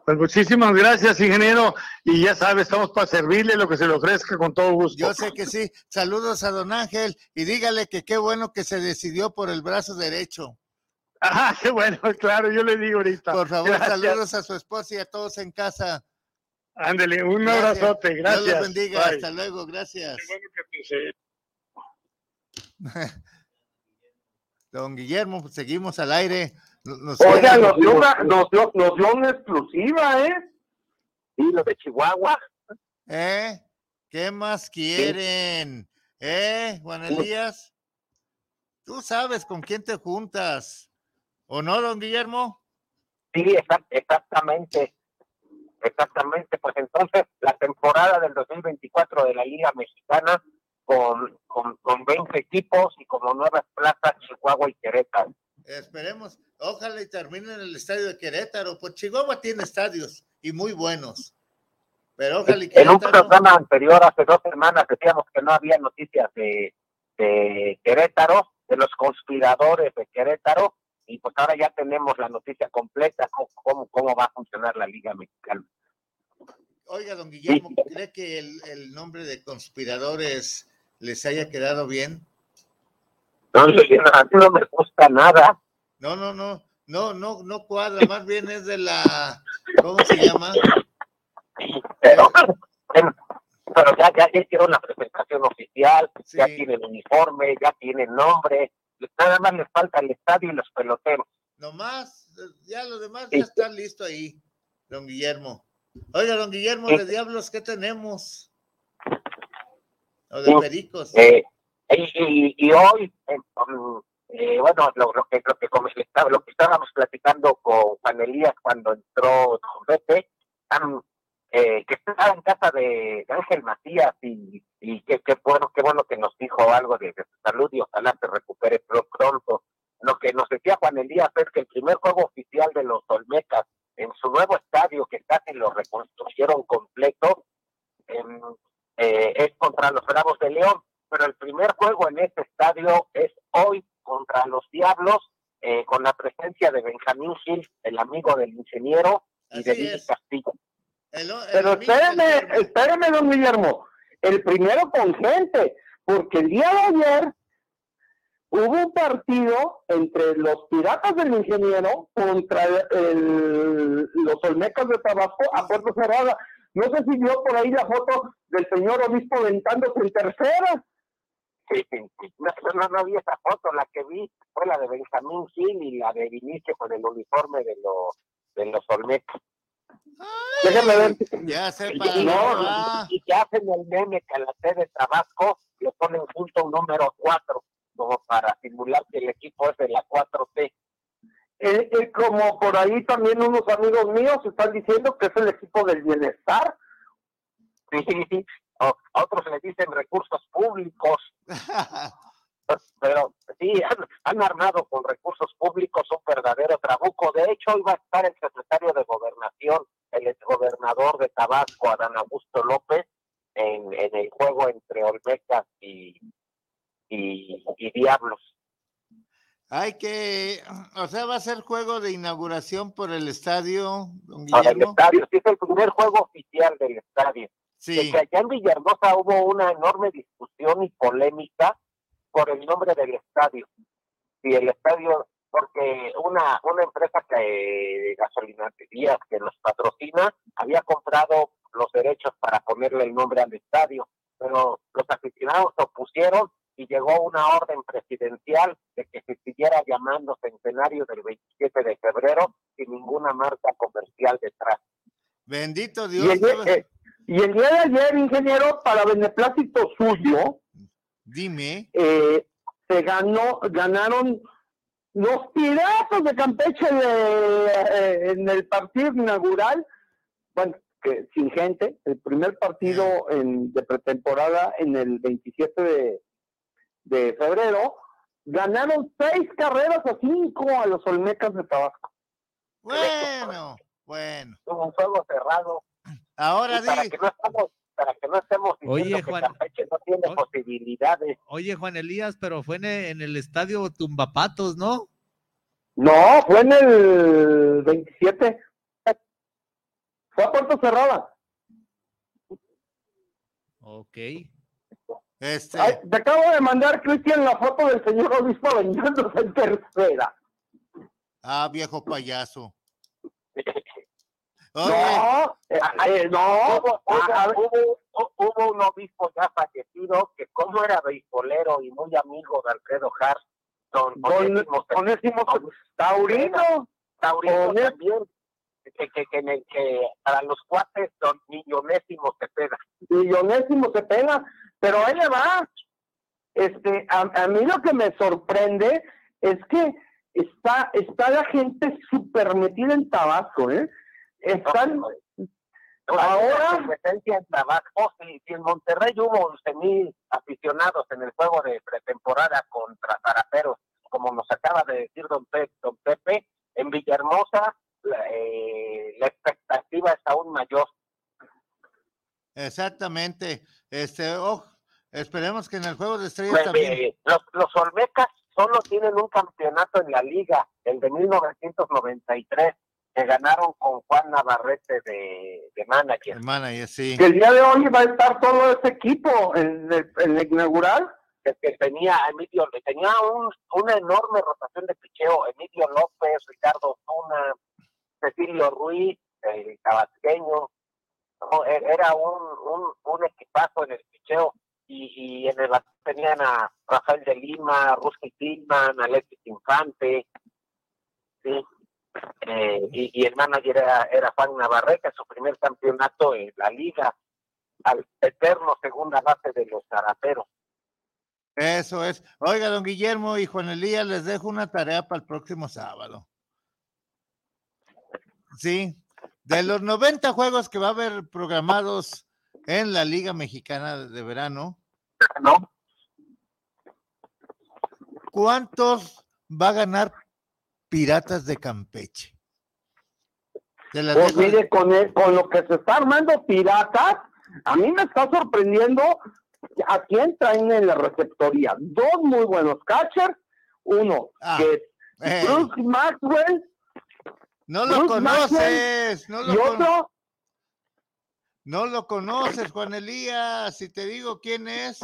Pues muchísimas gracias, ingeniero, y ya sabe, estamos para servirle lo que se le ofrezca con todo gusto. Yo sé que sí. Saludos a don Ángel y dígale que qué bueno que se decidió por el brazo derecho. Ah, [LAUGHS] qué bueno, claro, yo le digo ahorita. Por favor, Gracias. saludos a su esposa y a todos en casa. Ándele, un Gracias. abrazote, gracias. Dios los bendiga. Bye. Hasta luego. Gracias. [LAUGHS] Don Guillermo, pues, seguimos al aire. Nos- nos Oiga, nos dio, una, nos, dio, nos dio una exclusiva, ¿eh? Y lo de Chihuahua. ¿Eh? ¿Qué más quieren? ¿Eh, Juan Elías? Tú sabes con quién te juntas. ¿O no, don Guillermo? Sí, exa- exactamente. Exactamente. Pues entonces, la temporada del 2024 de la Liga Mexicana con, con, con 20 equipos y como nuevas plazas Chihuahua y Querétaro. Esperemos, ojalá y termine en el estadio de Querétaro, pues Chihuahua tiene estadios y muy buenos. Pero ojalá y En un programa anterior, hace dos semanas, decíamos que no había noticias de, de Querétaro, de los conspiradores de Querétaro, y pues ahora ya tenemos la noticia completa, cómo, cómo va a funcionar la Liga Mexicana. Oiga, don Guillermo, ¿cree que el, el, nombre de conspiradores les haya quedado bien? No, a mí no me gusta nada. No, no, no, no, no, no cuadra, más bien es de la, ¿cómo se llama? Pero, pero ya, ya, ya hicieron la presentación oficial, sí. ya tienen uniforme, ya tienen nombre, nada más les falta el estadio y los peloteros. Nomás, ya lo demás sí. ya está listo ahí, don Guillermo. Oiga, don Guillermo, de Diablos, ¿qué tenemos? O de Pericos. Eh, y, y, hoy, eh, eh, bueno, lo, lo, que, lo, que, lo que estábamos platicando con Juan Elías cuando entró Don um, que estaba en casa de Ángel Macías y, y qué, qué, bueno, qué bueno que nos dijo algo de, de su salud y ojalá se recupere pronto. Lo que nos decía Juan Elías es que el primer juego oficial de los Olmecas en su nuevo estadio que casi lo reconstruyeron completo eh, es contra los Bravos de León, pero el primer juego en este estadio es hoy contra los Diablos eh, con la presencia de Benjamín Gil, el amigo del ingeniero, y de Luis. Castillo. El, el Pero amigo espérame, del- espérame, don Guillermo. El primero con gente, porque el día de ayer hubo un partido entre los piratas del ingeniero contra el- los olmecas de Tabasco a puerta cerrada. No sé si vio por ahí la foto del señor obispo ventándose en tercera. Sí, sí, sí. No, no, no vi esa foto, la que vi fue la de Benjamín Gil y la de Vinicio con el uniforme de los de los Olmecas. Déjame ver. Ya Y, dónde no, y que hacen el meme que a la T de Tabasco le ponen junto un número 4, como para simular que el equipo es de la 4T. Eh, eh, como por ahí también unos amigos míos están diciendo que es el equipo del bienestar. Sí, sí, sí. O- a otros le dicen recursos públicos. [LAUGHS] Pero sí, han, han armado con recursos públicos un verdadero trabuco. De hecho, iba a estar el secretario de Gobernación, el exgobernador de Tabasco, Adán Augusto López, en, en el juego entre Olmecas y, y, y Diablos. Hay que, o sea, va a ser juego de inauguración por el estadio, don Para el estadio, sí, es el primer juego oficial del estadio. Sí. Que allá en Villahermosa hubo una enorme discusión y polémica por el nombre del estadio. Y el estadio, porque una, una empresa que de gasolinerías que nos patrocina había comprado los derechos para ponerle el nombre al estadio, pero los aficionados se opusieron y llegó una orden presidencial de que se siguiera llamando Centenario del 27 de febrero sin ninguna marca comercial detrás. Bendito Y Dios. el, día- ¿sabes? eh, y el día de ayer, ingeniero, para beneplácito suyo, Dime. eh, se ganó, ganaron los piratas de Campeche de, eh, en el partido inaugural, bueno, que sin gente, el primer partido en, de pretemporada en el 27 de, de febrero, ganaron seis carreras a cinco a los Olmecas de Tabasco. Bueno, bueno. Un juego cerrado. Ahora para que no estamos, para que no estemos diciendo Oye, que Juan. Campeche no tiene posibilidades. Oye, Juan Elías, pero fue en el, en el estadio Tumbapatos, ¿no? No, fue en el 27. Fue a puerta cerrada. Ok. Este, Ay, te acabo de mandar, Cristian, la foto del señor obispo vengándose en tercera. ah, viejo payaso. [LAUGHS] No, Oye, eh, eh, no. Hubo, hubo- hubo- hubo un obispo ya fallecido que como era beisbolero y muy amigo de Alfredo Hart, don Don Onésimo Onésimo Taurino. Taurino Onés- también, que, que, que, que- que para los cuates don Millonésimo Cepeda. y Onésimo se pega, pero ahí le va. Este, a, a mí lo que me sorprende es que está, está la gente súper metida en Tabasco, ¿eh? Están, Ahora. competencia en trabajo. Si, si en Monterrey hubo 11.000 aficionados en el juego de pretemporada contra Zaraperos, como nos acaba de decir don, don Pepe, en Villahermosa eh, la expectativa es aún mayor. Exactamente. Este, oh, esperemos que en el juego de estrellas también. Eh, los, los Olmecas solo tienen un campeonato en la liga, el de 1993, que ganaron con Juan Navarrete de, de manager. manager, sí. Que el día de hoy va a estar todo ese equipo en el, en el inaugural. Que, que tenía Emilio, tenía un, una enorme rotación de picheo, Emilio López, Ricardo Zuna, Cecilio Ruiz, el tabasqueño, no, e, era un, un, un equipazo en el picheo y, y en el tenían a Rafael de Lima, Rusky Tillman, Alexis Infante, sí, eh, y, y, el manager era, era Juan Navarrete, su primer campeonato en la liga, al eterno segunda base de los zaraperos. Eso es. Oiga, don Guillermo y Juan Elías, les dejo una tarea para el próximo sábado. Sí, de los 90 juegos que va a haber programados en la Liga Mexicana de Verano, ¿no? ¿cuántos va a ganar Piratas de Campeche? Pues mire, con, el, con lo que se está armando Piratas, a mí me está sorprendiendo a quién traen en la receptoría. Dos muy buenos catchers, uno ah, que es eh. Bruce Maxwell. No lo Bruce conoces, no lo y con- otro, No lo conoces, Juan Elías. Si te digo quién es,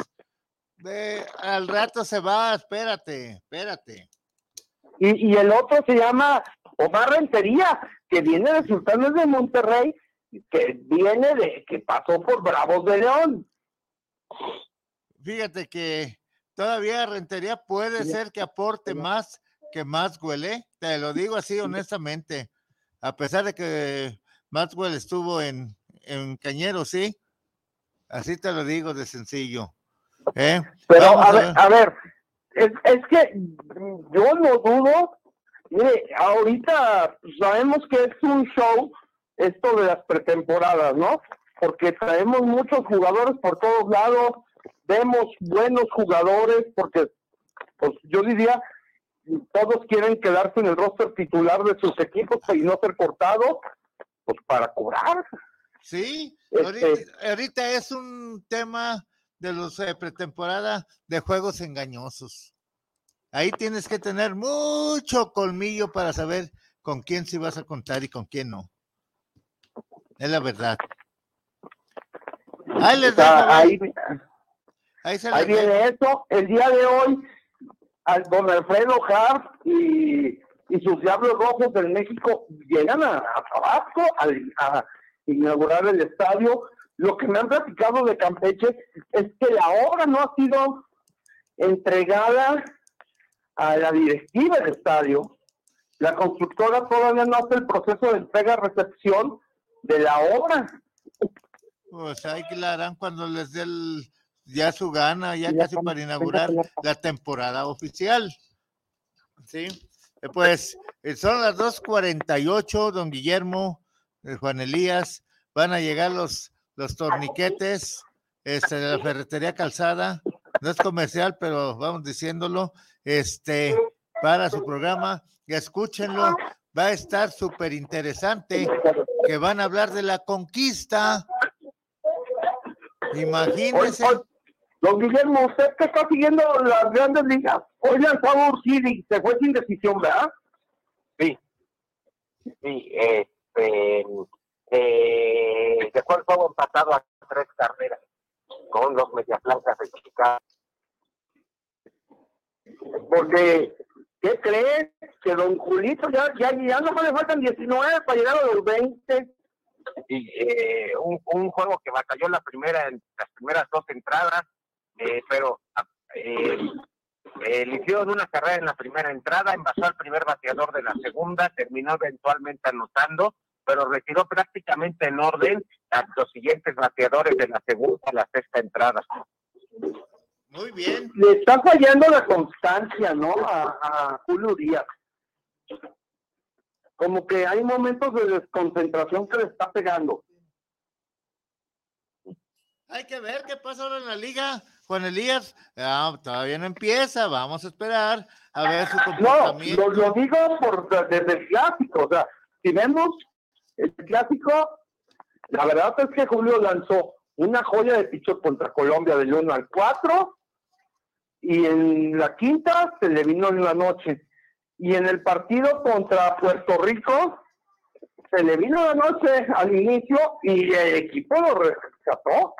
al rato se va. Espérate, espérate. y, y el otro se llama Omar Rentería, que viene de Sultanes de Monterrey, que viene de, que pasó por Bravos de León. Fíjate que todavía Rentería puede ser que aporte más que Maxwell, ¿eh? Te lo digo así honestamente. A pesar de que Maxwell estuvo en, en Cañero, ¿sí? Así te lo digo de sencillo. ¿eh? Pero a ver, a ver, es, es que yo no dudo, mire, ahorita sabemos que es un show esto de las pretemporadas, ¿no? Porque traemos muchos jugadores por todos lados, vemos buenos jugadores, porque pues yo diría, todos quieren quedarse en el roster titular de sus equipos y no ser cortados, pues para cobrar. Sí, Este- ahorita, ahorita es un tema de los eh, pretemporada de juegos engañosos. Ahí tienes que tener mucho colmillo para saber con quién sí vas a contar y con quién no. Es la verdad. Ahí les dejo, ahí, ahí se ahí viene esto. El día de hoy, al don Alfredo Hart y, y sus Diablos Rojos del México llegan a, a Tabasco al- a, inaugurar el estadio. Lo que me han platicado de Campeche es que la obra no ha sido entregada a la directiva del estadio. La constructora todavía no hace el proceso de entrega-recepción de la obra. Pues ahí la harán cuando les dé el- ya su gana, ya Ya casi para inaugurar la temporada oficial. Sí, Eh, pues eh, son las 2.48, don Guillermo, eh, Juan Elías, van a llegar los, los torniquetes este, de la ferretería calzada, no es comercial, pero vamos diciéndolo, este, para su programa, escúchenlo, va a estar súper interesante, que van a hablar de la conquista. Imagínense. Hoy- hoy- Don Guillermo, usted que está siguiendo las grandes ligas, hoy lanzado Urquidi, se fue sin decisión, ¿verdad? Sí. Sí, este, eh, dejó el juego empatado a tres carreras con los Medias Blancas de Chicago. Porque, ¿qué crees? Que don Julito ya, ya, ya no le faltan 19 para llegar a los 20. y eh, un, un juego que batalló la primera en las primeras dos entradas, eh, pero eh, eh, le hicieron una carrera en la primera entrada, envasó al primer bateador de la segunda, terminó eventualmente anotando, pero retiró prácticamente en orden a los siguientes bateadores de la segunda a la sexta entrada. Muy bien. Le está fallando la constancia, ¿no? A, a Julio Díaz. Como que hay momentos de desconcentración que le está pegando. hay que ver qué pasa ahora en la liga. Juan Elías, ah, todavía no empieza, vamos a esperar a ver su comportamiento. No, lo, digo por, desde el clásico, o sea, si vemos el clásico, la verdad es que Julio lanzó una joya de picho contra Colombia del 1 al 4 y en la quinta se le vino en la noche. Y en el partido contra Puerto Rico se le vino la noche al inicio y el equipo lo rescató.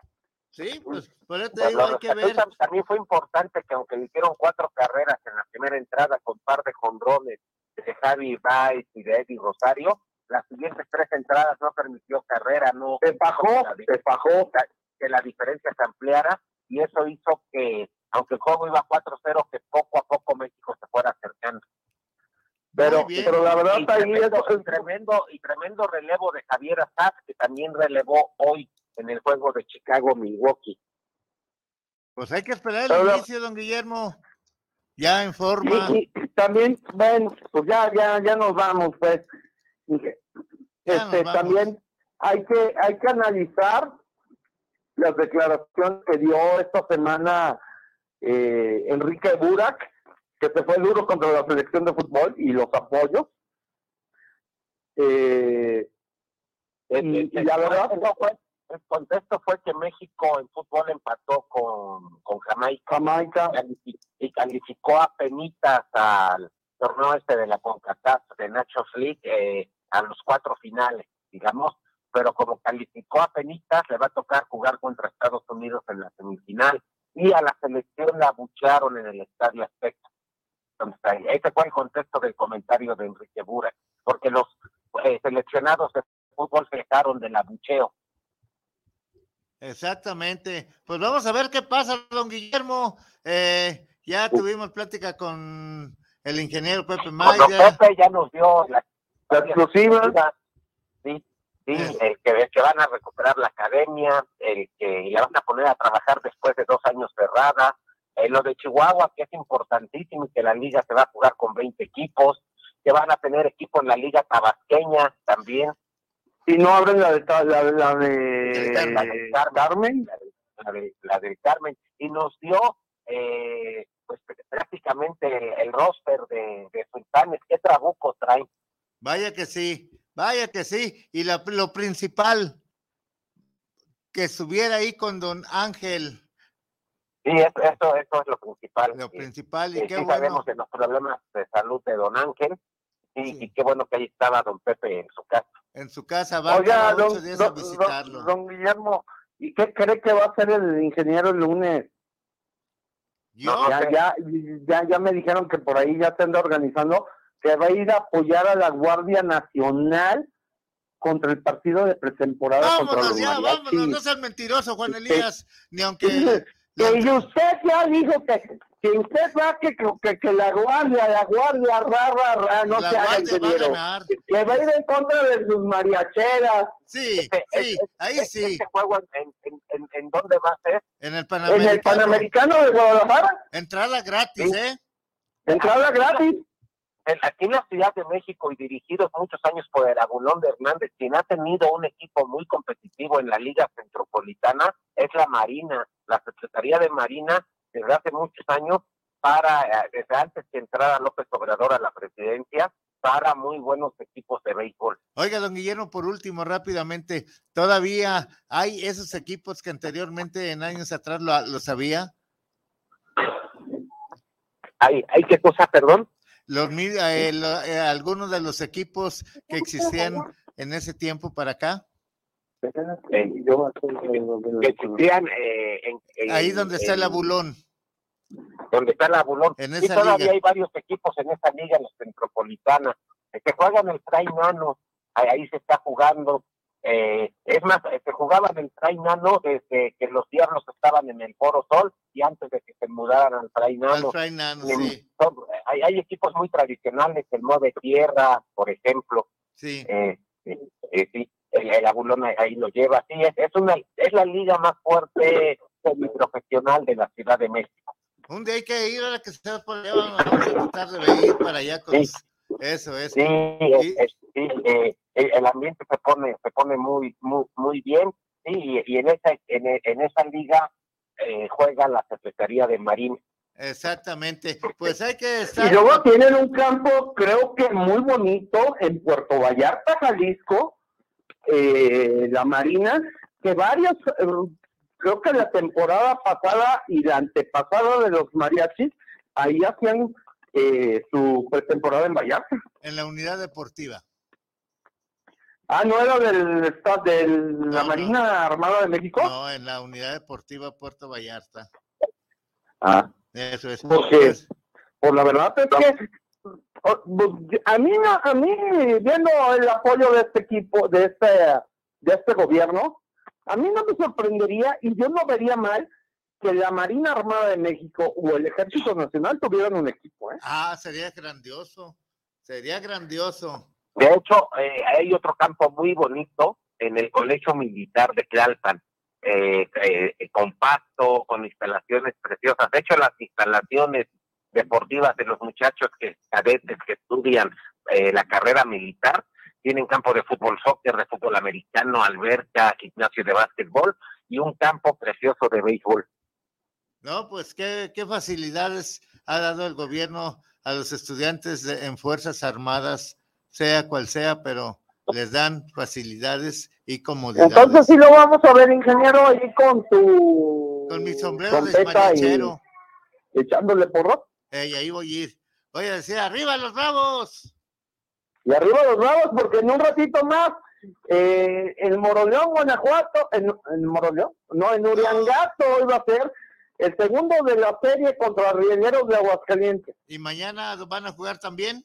Sí, pues por eso te digo, hay que ver. También fue importante que aunque le hicieron cuatro carreras en la primera entrada con par de jonrones de Javi Baez y de Eddie Rosario, las siguientes tres entradas no permitió carrera, no. Se bajó, se bajó. Que la diferencia se ampliara y eso hizo que, aunque el juego iba 4-0, que poco a poco México se fuera acercando. Pero, pero la verdad y tremendo, es... tremendo, y tremendo relevo de Javier Azaz, que también relevó hoy en el juego de Chicago-Milwaukee. Pues hay que esperar el inicio, don Guillermo. Ya en forma. Y, también, bueno, pues ya, ya, ya nos vamos, pues. Este, también hay que, hay que analizar las declaraciones que dio esta semana eh, Enrique Burak, que se fue duro contra la selección de fútbol y los apoyos. Eh, y, la verdad, el contexto fue que México en fútbol empató con, con Jamaica, Jamaica. Y, calificó a penitas al torneo este de la CONCACAF de Nacho League eh, a los cuatro finales, digamos, pero como calificó a penitas, le va a tocar jugar contra Estados Unidos en la semifinal y a la selección la abuchearon en el Estadio Azteca. Entonces, ese fue el contexto del comentario de Enrique Bura, porque los eh, seleccionados de fútbol se dejaron del abucheo Exactamente. Pues vamos a ver qué pasa, don Guillermo. Eh, ya tuvimos plática con el ingeniero Pepe Maya. Pepe ya nos dio la, exclusiva. Sí, sí, el que, que, van a recuperar la academia, el que la van a poner a trabajar después de dos años cerrada. Eh, lo de Chihuahua, que es importantísimo y que la liga se va a jugar con 20 equipos, que van a tener equipo en la liga tabasqueña también y no abren la de la, la de, Carmen, la de, Carmen, y nos dio eh, pues prácticamente el, roster de, de sultanes, qué trabuco traen. Vaya que sí, vaya que sí, y lo principal, que estuviera ahí con don Ángel. Sí, eso, eso, es lo principal. Lo principal, y, qué bueno. sabemos de los problemas de salud de don Ángel, y, y qué bueno que ahí estaba don Pepe en su casa en su casa, va a don, días a visitarlo. Don, Guillermo, ¿y qué cree que va a hacer el ingeniero el lunes? ¿Yo? Ya, ya, ya, ya me dijeron que por ahí ya se anda organizando, que va a ir a apoyar a la Guardia Nacional contra el partido de pretemporada. Vámonos ya, vámonos, no seas mentiroso, Juan Elías, ni aunque... Y usted ya dijo que que usted va que, que, que, la guardia, la guardia, ra, ra, ra, no se haga ingeniero. Que va a ir en contra de sus mariacheras. Sí, este, sí, este, ahí este, sí. ¿Este juego en, en, en, en, dónde va a ser? En el Panamericano. En el Panamericano de Guadalajara. Entrada gratis, ¿eh? Entrada gratis. Aquí en la Ciudad de México y dirigidos muchos años por el Abulón de Hernández, quien ha tenido un equipo muy competitivo en la Liga Centropolitana es la Marina, la Secretaría de Marina desde hace muchos años para, eh, desde antes que entrara López Obrador a la presidencia, para muy buenos equipos de béisbol. Oiga, don Guillermo, por último, rápidamente, ¿todavía hay esos equipos que anteriormente en años atrás lo, lo sabía? ¿Hay, ¿Hay qué cosa, perdón? Los, eh, eh, algunos de los equipos que existían en ese tiempo para acá. que existían en, ahí donde está el abulón donde está el abulón. Y todavía hay varios equipos en esa liga en la centropolitana que juegan el Train Nano. Ahí se está jugando eh, es más se jugaban el Train Nano desde que los diablos estaban en el Foro Sol y antes de que se mudaran al Train Nano, hay, hay, equipos muy tradicionales el Mode Tierra por ejemplo. Sí. Eh, eh, sí el, abulón ahí lo lleva. Sí, es, una, es la liga más fuerte semiprofesional de la Ciudad de México. Un día hay que ir a la que se por allá, vamos a tratar de ir para allá con eso, eso. Sí, sí eh, el ambiente se pone, se pone muy, muy, muy bien Sí, y, en esa en, en esa liga eh, juega la Secretaría de Marina. Exactamente, pues hay que estar... Y luego tienen un campo, creo que muy bonito, en Puerto Vallarta, Jalisco, eh, la Marina, que varios, eh, creo que la temporada pasada y la antepasada de los mariachis, ahí hacían eh, su pretemporada en Vallarta. En la unidad deportiva. Ah, ¿no era del, de la Marina Armada de México? No, en la unidad deportiva Puerto Vallarta. Ah. Eso es. Porque, por la verdad es que a mí, a mí, viendo el apoyo de este equipo, de este, de este gobierno, a mí no me sorprendería y yo no vería mal que la Marina Armada de México o el Ejército Nacional tuvieran un equipo. ¿eh? Ah, sería grandioso, sería grandioso. De hecho, eh, hay otro campo muy bonito en el Colegio Militar de Tlalpan, eh, eh, compacto, con instalaciones preciosas. De hecho, las instalaciones deportivas de los muchachos que cadetes que estudian eh, la carrera militar tienen campo de fútbol soccer, de fútbol americano, alberca, gimnasio de básquetbol y un campo precioso de béisbol. No, pues qué, qué facilidades ha dado el gobierno a los estudiantes en Fuerzas Armadas, sea cual sea, pero les dan facilidades y comodidades. Entonces sí lo vamos a ver, ingeniero, ahí con tu... Con mi sombrero de mariachero. Echándole porro. Ey, ahí voy a ir. Voy a decir, ¡arriba los bravos! Y arriba los bravos, porque en un ratito más, eh, en Moroleón, Guanajuato, en, en Moroleón, no, en Uriangato hoy va a ser el segundo de la serie contra Rieleros de Aguascalientes. ¿Y mañana van a jugar también?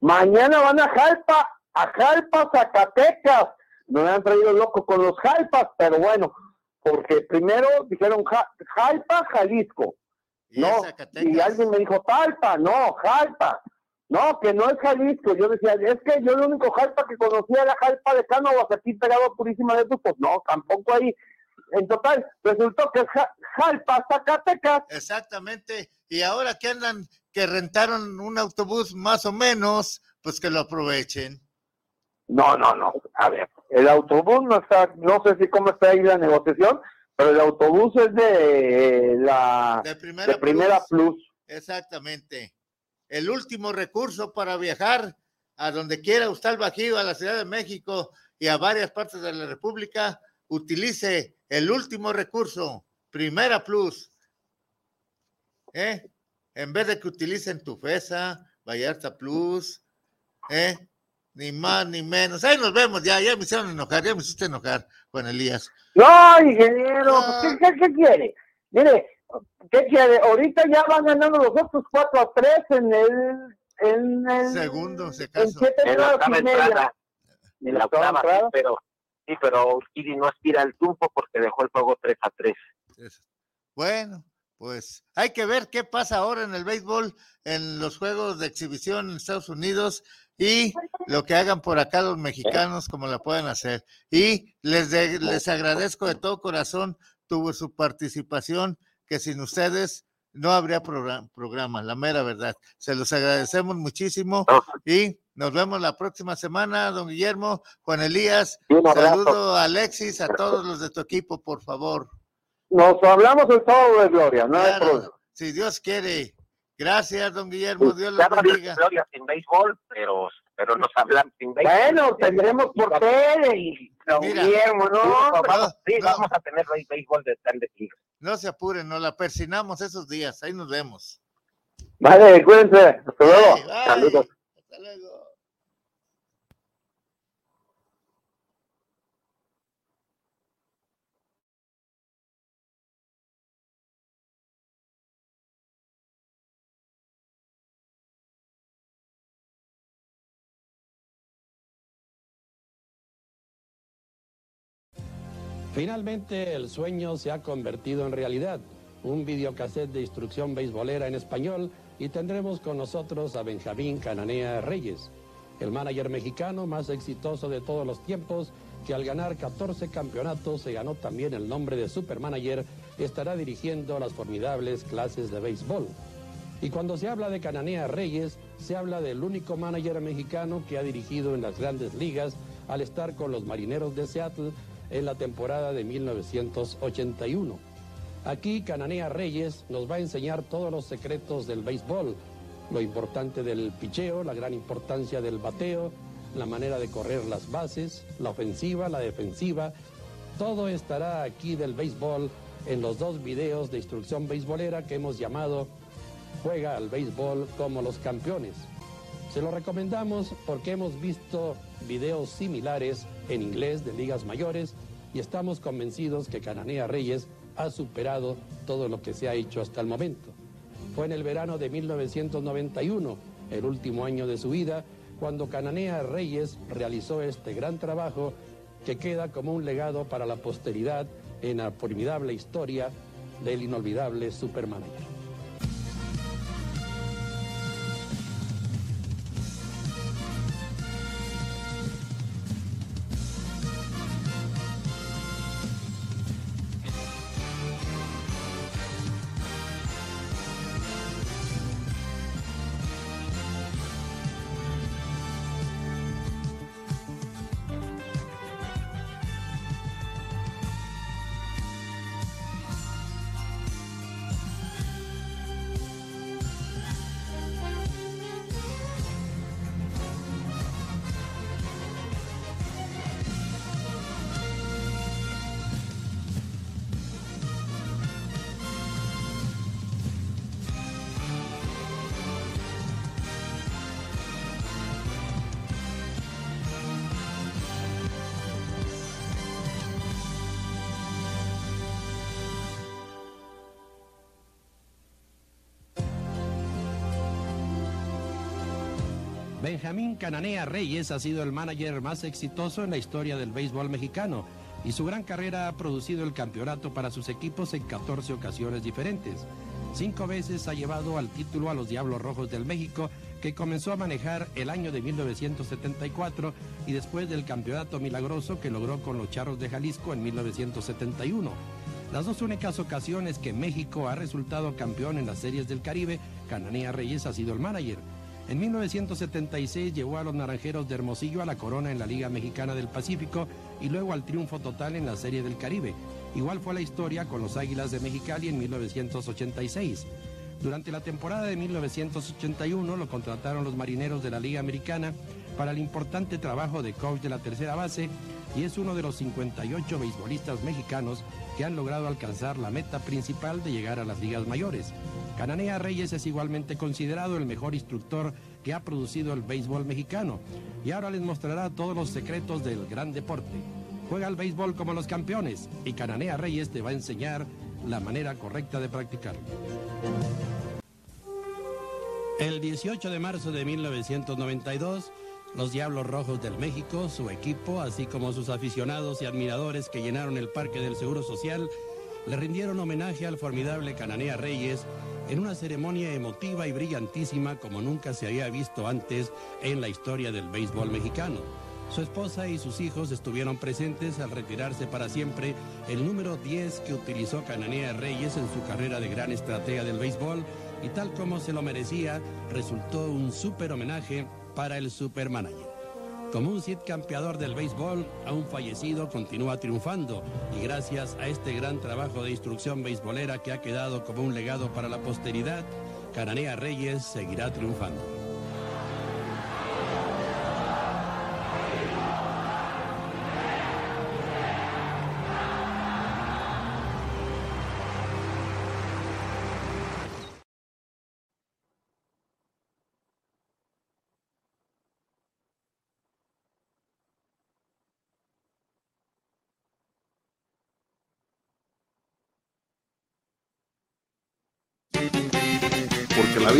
Mañana van a Jalpa, a Jalpa, Zacatecas. No me han traído loco con los Jalpas, pero bueno, porque primero dijeron Jalpa, Jalisco. ¿Y no, y alguien me dijo Talpa, no, Jalpa. No, que no es Jalisco. Yo decía, es que yo el único Jalpa que conocía era Jalpa de Cánovas, aquí pegado a Purísima de Pues no, tampoco ahí. En total, resultó que es Jalpa, Zacatecas. Exactamente. Y ahora que andan, que rentaron un autobús más o menos, pues que lo aprovechen. No, no, no. A ver, el autobús no está, no sé si cómo está ahí la negociación, pero el autobús es de la de primera, plus. Exactamente. El último recurso para viajar a donde quiera usted al Bajío, a la Ciudad de México y a varias partes de la República, utilice el último recurso, Primera Plus. ¿Eh? En vez de que utilicen tu FESA, Vallarta Plus, ¿eh? Ni más ni menos. Ahí nos vemos ya, ya me hicieron enojar, ya me hiciste enojar, Juan Elías. No, ingeniero, ¿qué, qué, quiere? Mire, ¿qué quiere? Ahorita ya van ganando los otros 4 a 3 en el... En el segundo, se. En siete en la octava entrada. En la octava, sí, pero, sí, pero Kiri no aspira al triunfo porque dejó el juego 3 a 3. Bueno, pues hay que ver qué pasa ahora en el béisbol, en los juegos de exhibición en Estados Unidos y lo que hagan por acá los mexicanos como la pueden hacer. Y les, les agradezco de todo corazón tuvo su participación, que sin ustedes no habría programa, la mera verdad. Se los agradecemos muchísimo y nos vemos la próxima semana, don Guillermo, Juan Elías. Saludo a Alexis, a todos los de tu equipo, por favor. Nos hablamos el sábado de Gloria, no Si Dios quiere. Gracias, don Guillermo. Dios los bendiga. Gloria sin béisbol, pero, pero nos hablan sin béisbol. Bueno, tendremos por tele y don Guillermo, ¿no? vamos, sí, vamos a tener béisbol de de Liga. No se apuren, nos la persinamos esos días. Ahí nos vemos. Vale, cuídense. Hasta luego. Saludos. Hasta luego. Finalmente el sueño se ha convertido en realidad. Un videocassette de instrucción beisbolera en español y tendremos con nosotros a Benjamín Cananea Reyes, el manager mexicano más exitoso de todos los tiempos, que al ganar 14 campeonatos se ganó también el nombre de Supermanager, estará dirigiendo las formidables clases de béisbol. Y cuando se habla de Cananea Reyes, se habla del único manager mexicano que ha dirigido en las grandes ligas al estar con los Marineros de Seattle en la temporada de 1981. Aquí Cananea Reyes nos va a enseñar todos los secretos del béisbol, lo importante del picheo, la gran importancia del bateo, la manera de correr las bases, la ofensiva, la defensiva. Todo estará aquí del béisbol en los dos videos de instrucción beisbolera que hemos llamado Juega al béisbol como los campeones. Se lo recomendamos porque hemos visto videos similares en inglés de ligas mayores y estamos convencidos que Cananea Reyes ha superado todo lo que se ha hecho hasta el momento. Fue en el verano de 1991, el último año de su vida, cuando Cananea Reyes realizó este gran trabajo que queda como un legado para la posteridad en la formidable historia del inolvidable Supermanager. Benjamín Cananea Reyes ha sido el manager más exitoso en la historia del béisbol mexicano y su gran carrera ha producido el campeonato para sus equipos en 14 ocasiones diferentes. Cinco veces ha llevado al título a los Diablos Rojos del México, que comenzó a manejar el año de 1974 y después del campeonato milagroso que logró con los Charros de Jalisco en 1971. Las dos únicas ocasiones que México ha resultado campeón en las series del Caribe, Cananea Reyes ha sido el manager. En 1976 llevó a los Naranjeros de Hermosillo a la corona en la Liga Mexicana del Pacífico y luego al triunfo total en la Serie del Caribe. Igual fue la historia con los Águilas de Mexicali en 1986. Durante la temporada de 1981 lo contrataron los marineros de la Liga Americana para el importante trabajo de coach de la tercera base y es uno de los 58 beisbolistas mexicanos han logrado alcanzar la meta principal de llegar a las ligas mayores. Cananea Reyes es igualmente considerado el mejor instructor que ha producido el béisbol mexicano y ahora les mostrará todos los secretos del gran deporte. Juega al béisbol como los campeones y Cananea Reyes te va a enseñar la manera correcta de practicarlo. El 18 de marzo de 1992, los Diablos Rojos del México, su equipo, así como sus aficionados y admiradores que llenaron el Parque del Seguro Social, le rindieron homenaje al formidable Cananea Reyes en una ceremonia emotiva y brillantísima como nunca se había visto antes en la historia del béisbol mexicano. Su esposa y sus hijos estuvieron presentes al retirarse para siempre el número 10 que utilizó Cananea Reyes en su carrera de gran estratega del béisbol y tal como se lo merecía, resultó un súper homenaje para el supermanager. Como un Cid campeador del béisbol, aún fallecido, continúa triunfando y gracias a este gran trabajo de instrucción beisbolera que ha quedado como un legado para la posteridad, Cananea Reyes seguirá triunfando.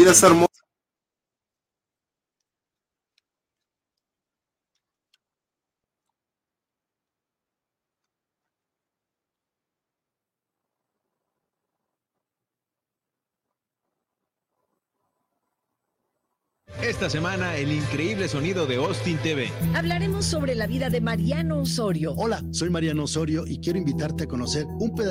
Vida es hermosa. Esta semana, el increíble sonido de Austin TV. Hablaremos sobre la vida de Mariano Osorio. Hola, soy Mariano Osorio y quiero invitarte a conocer un pedacito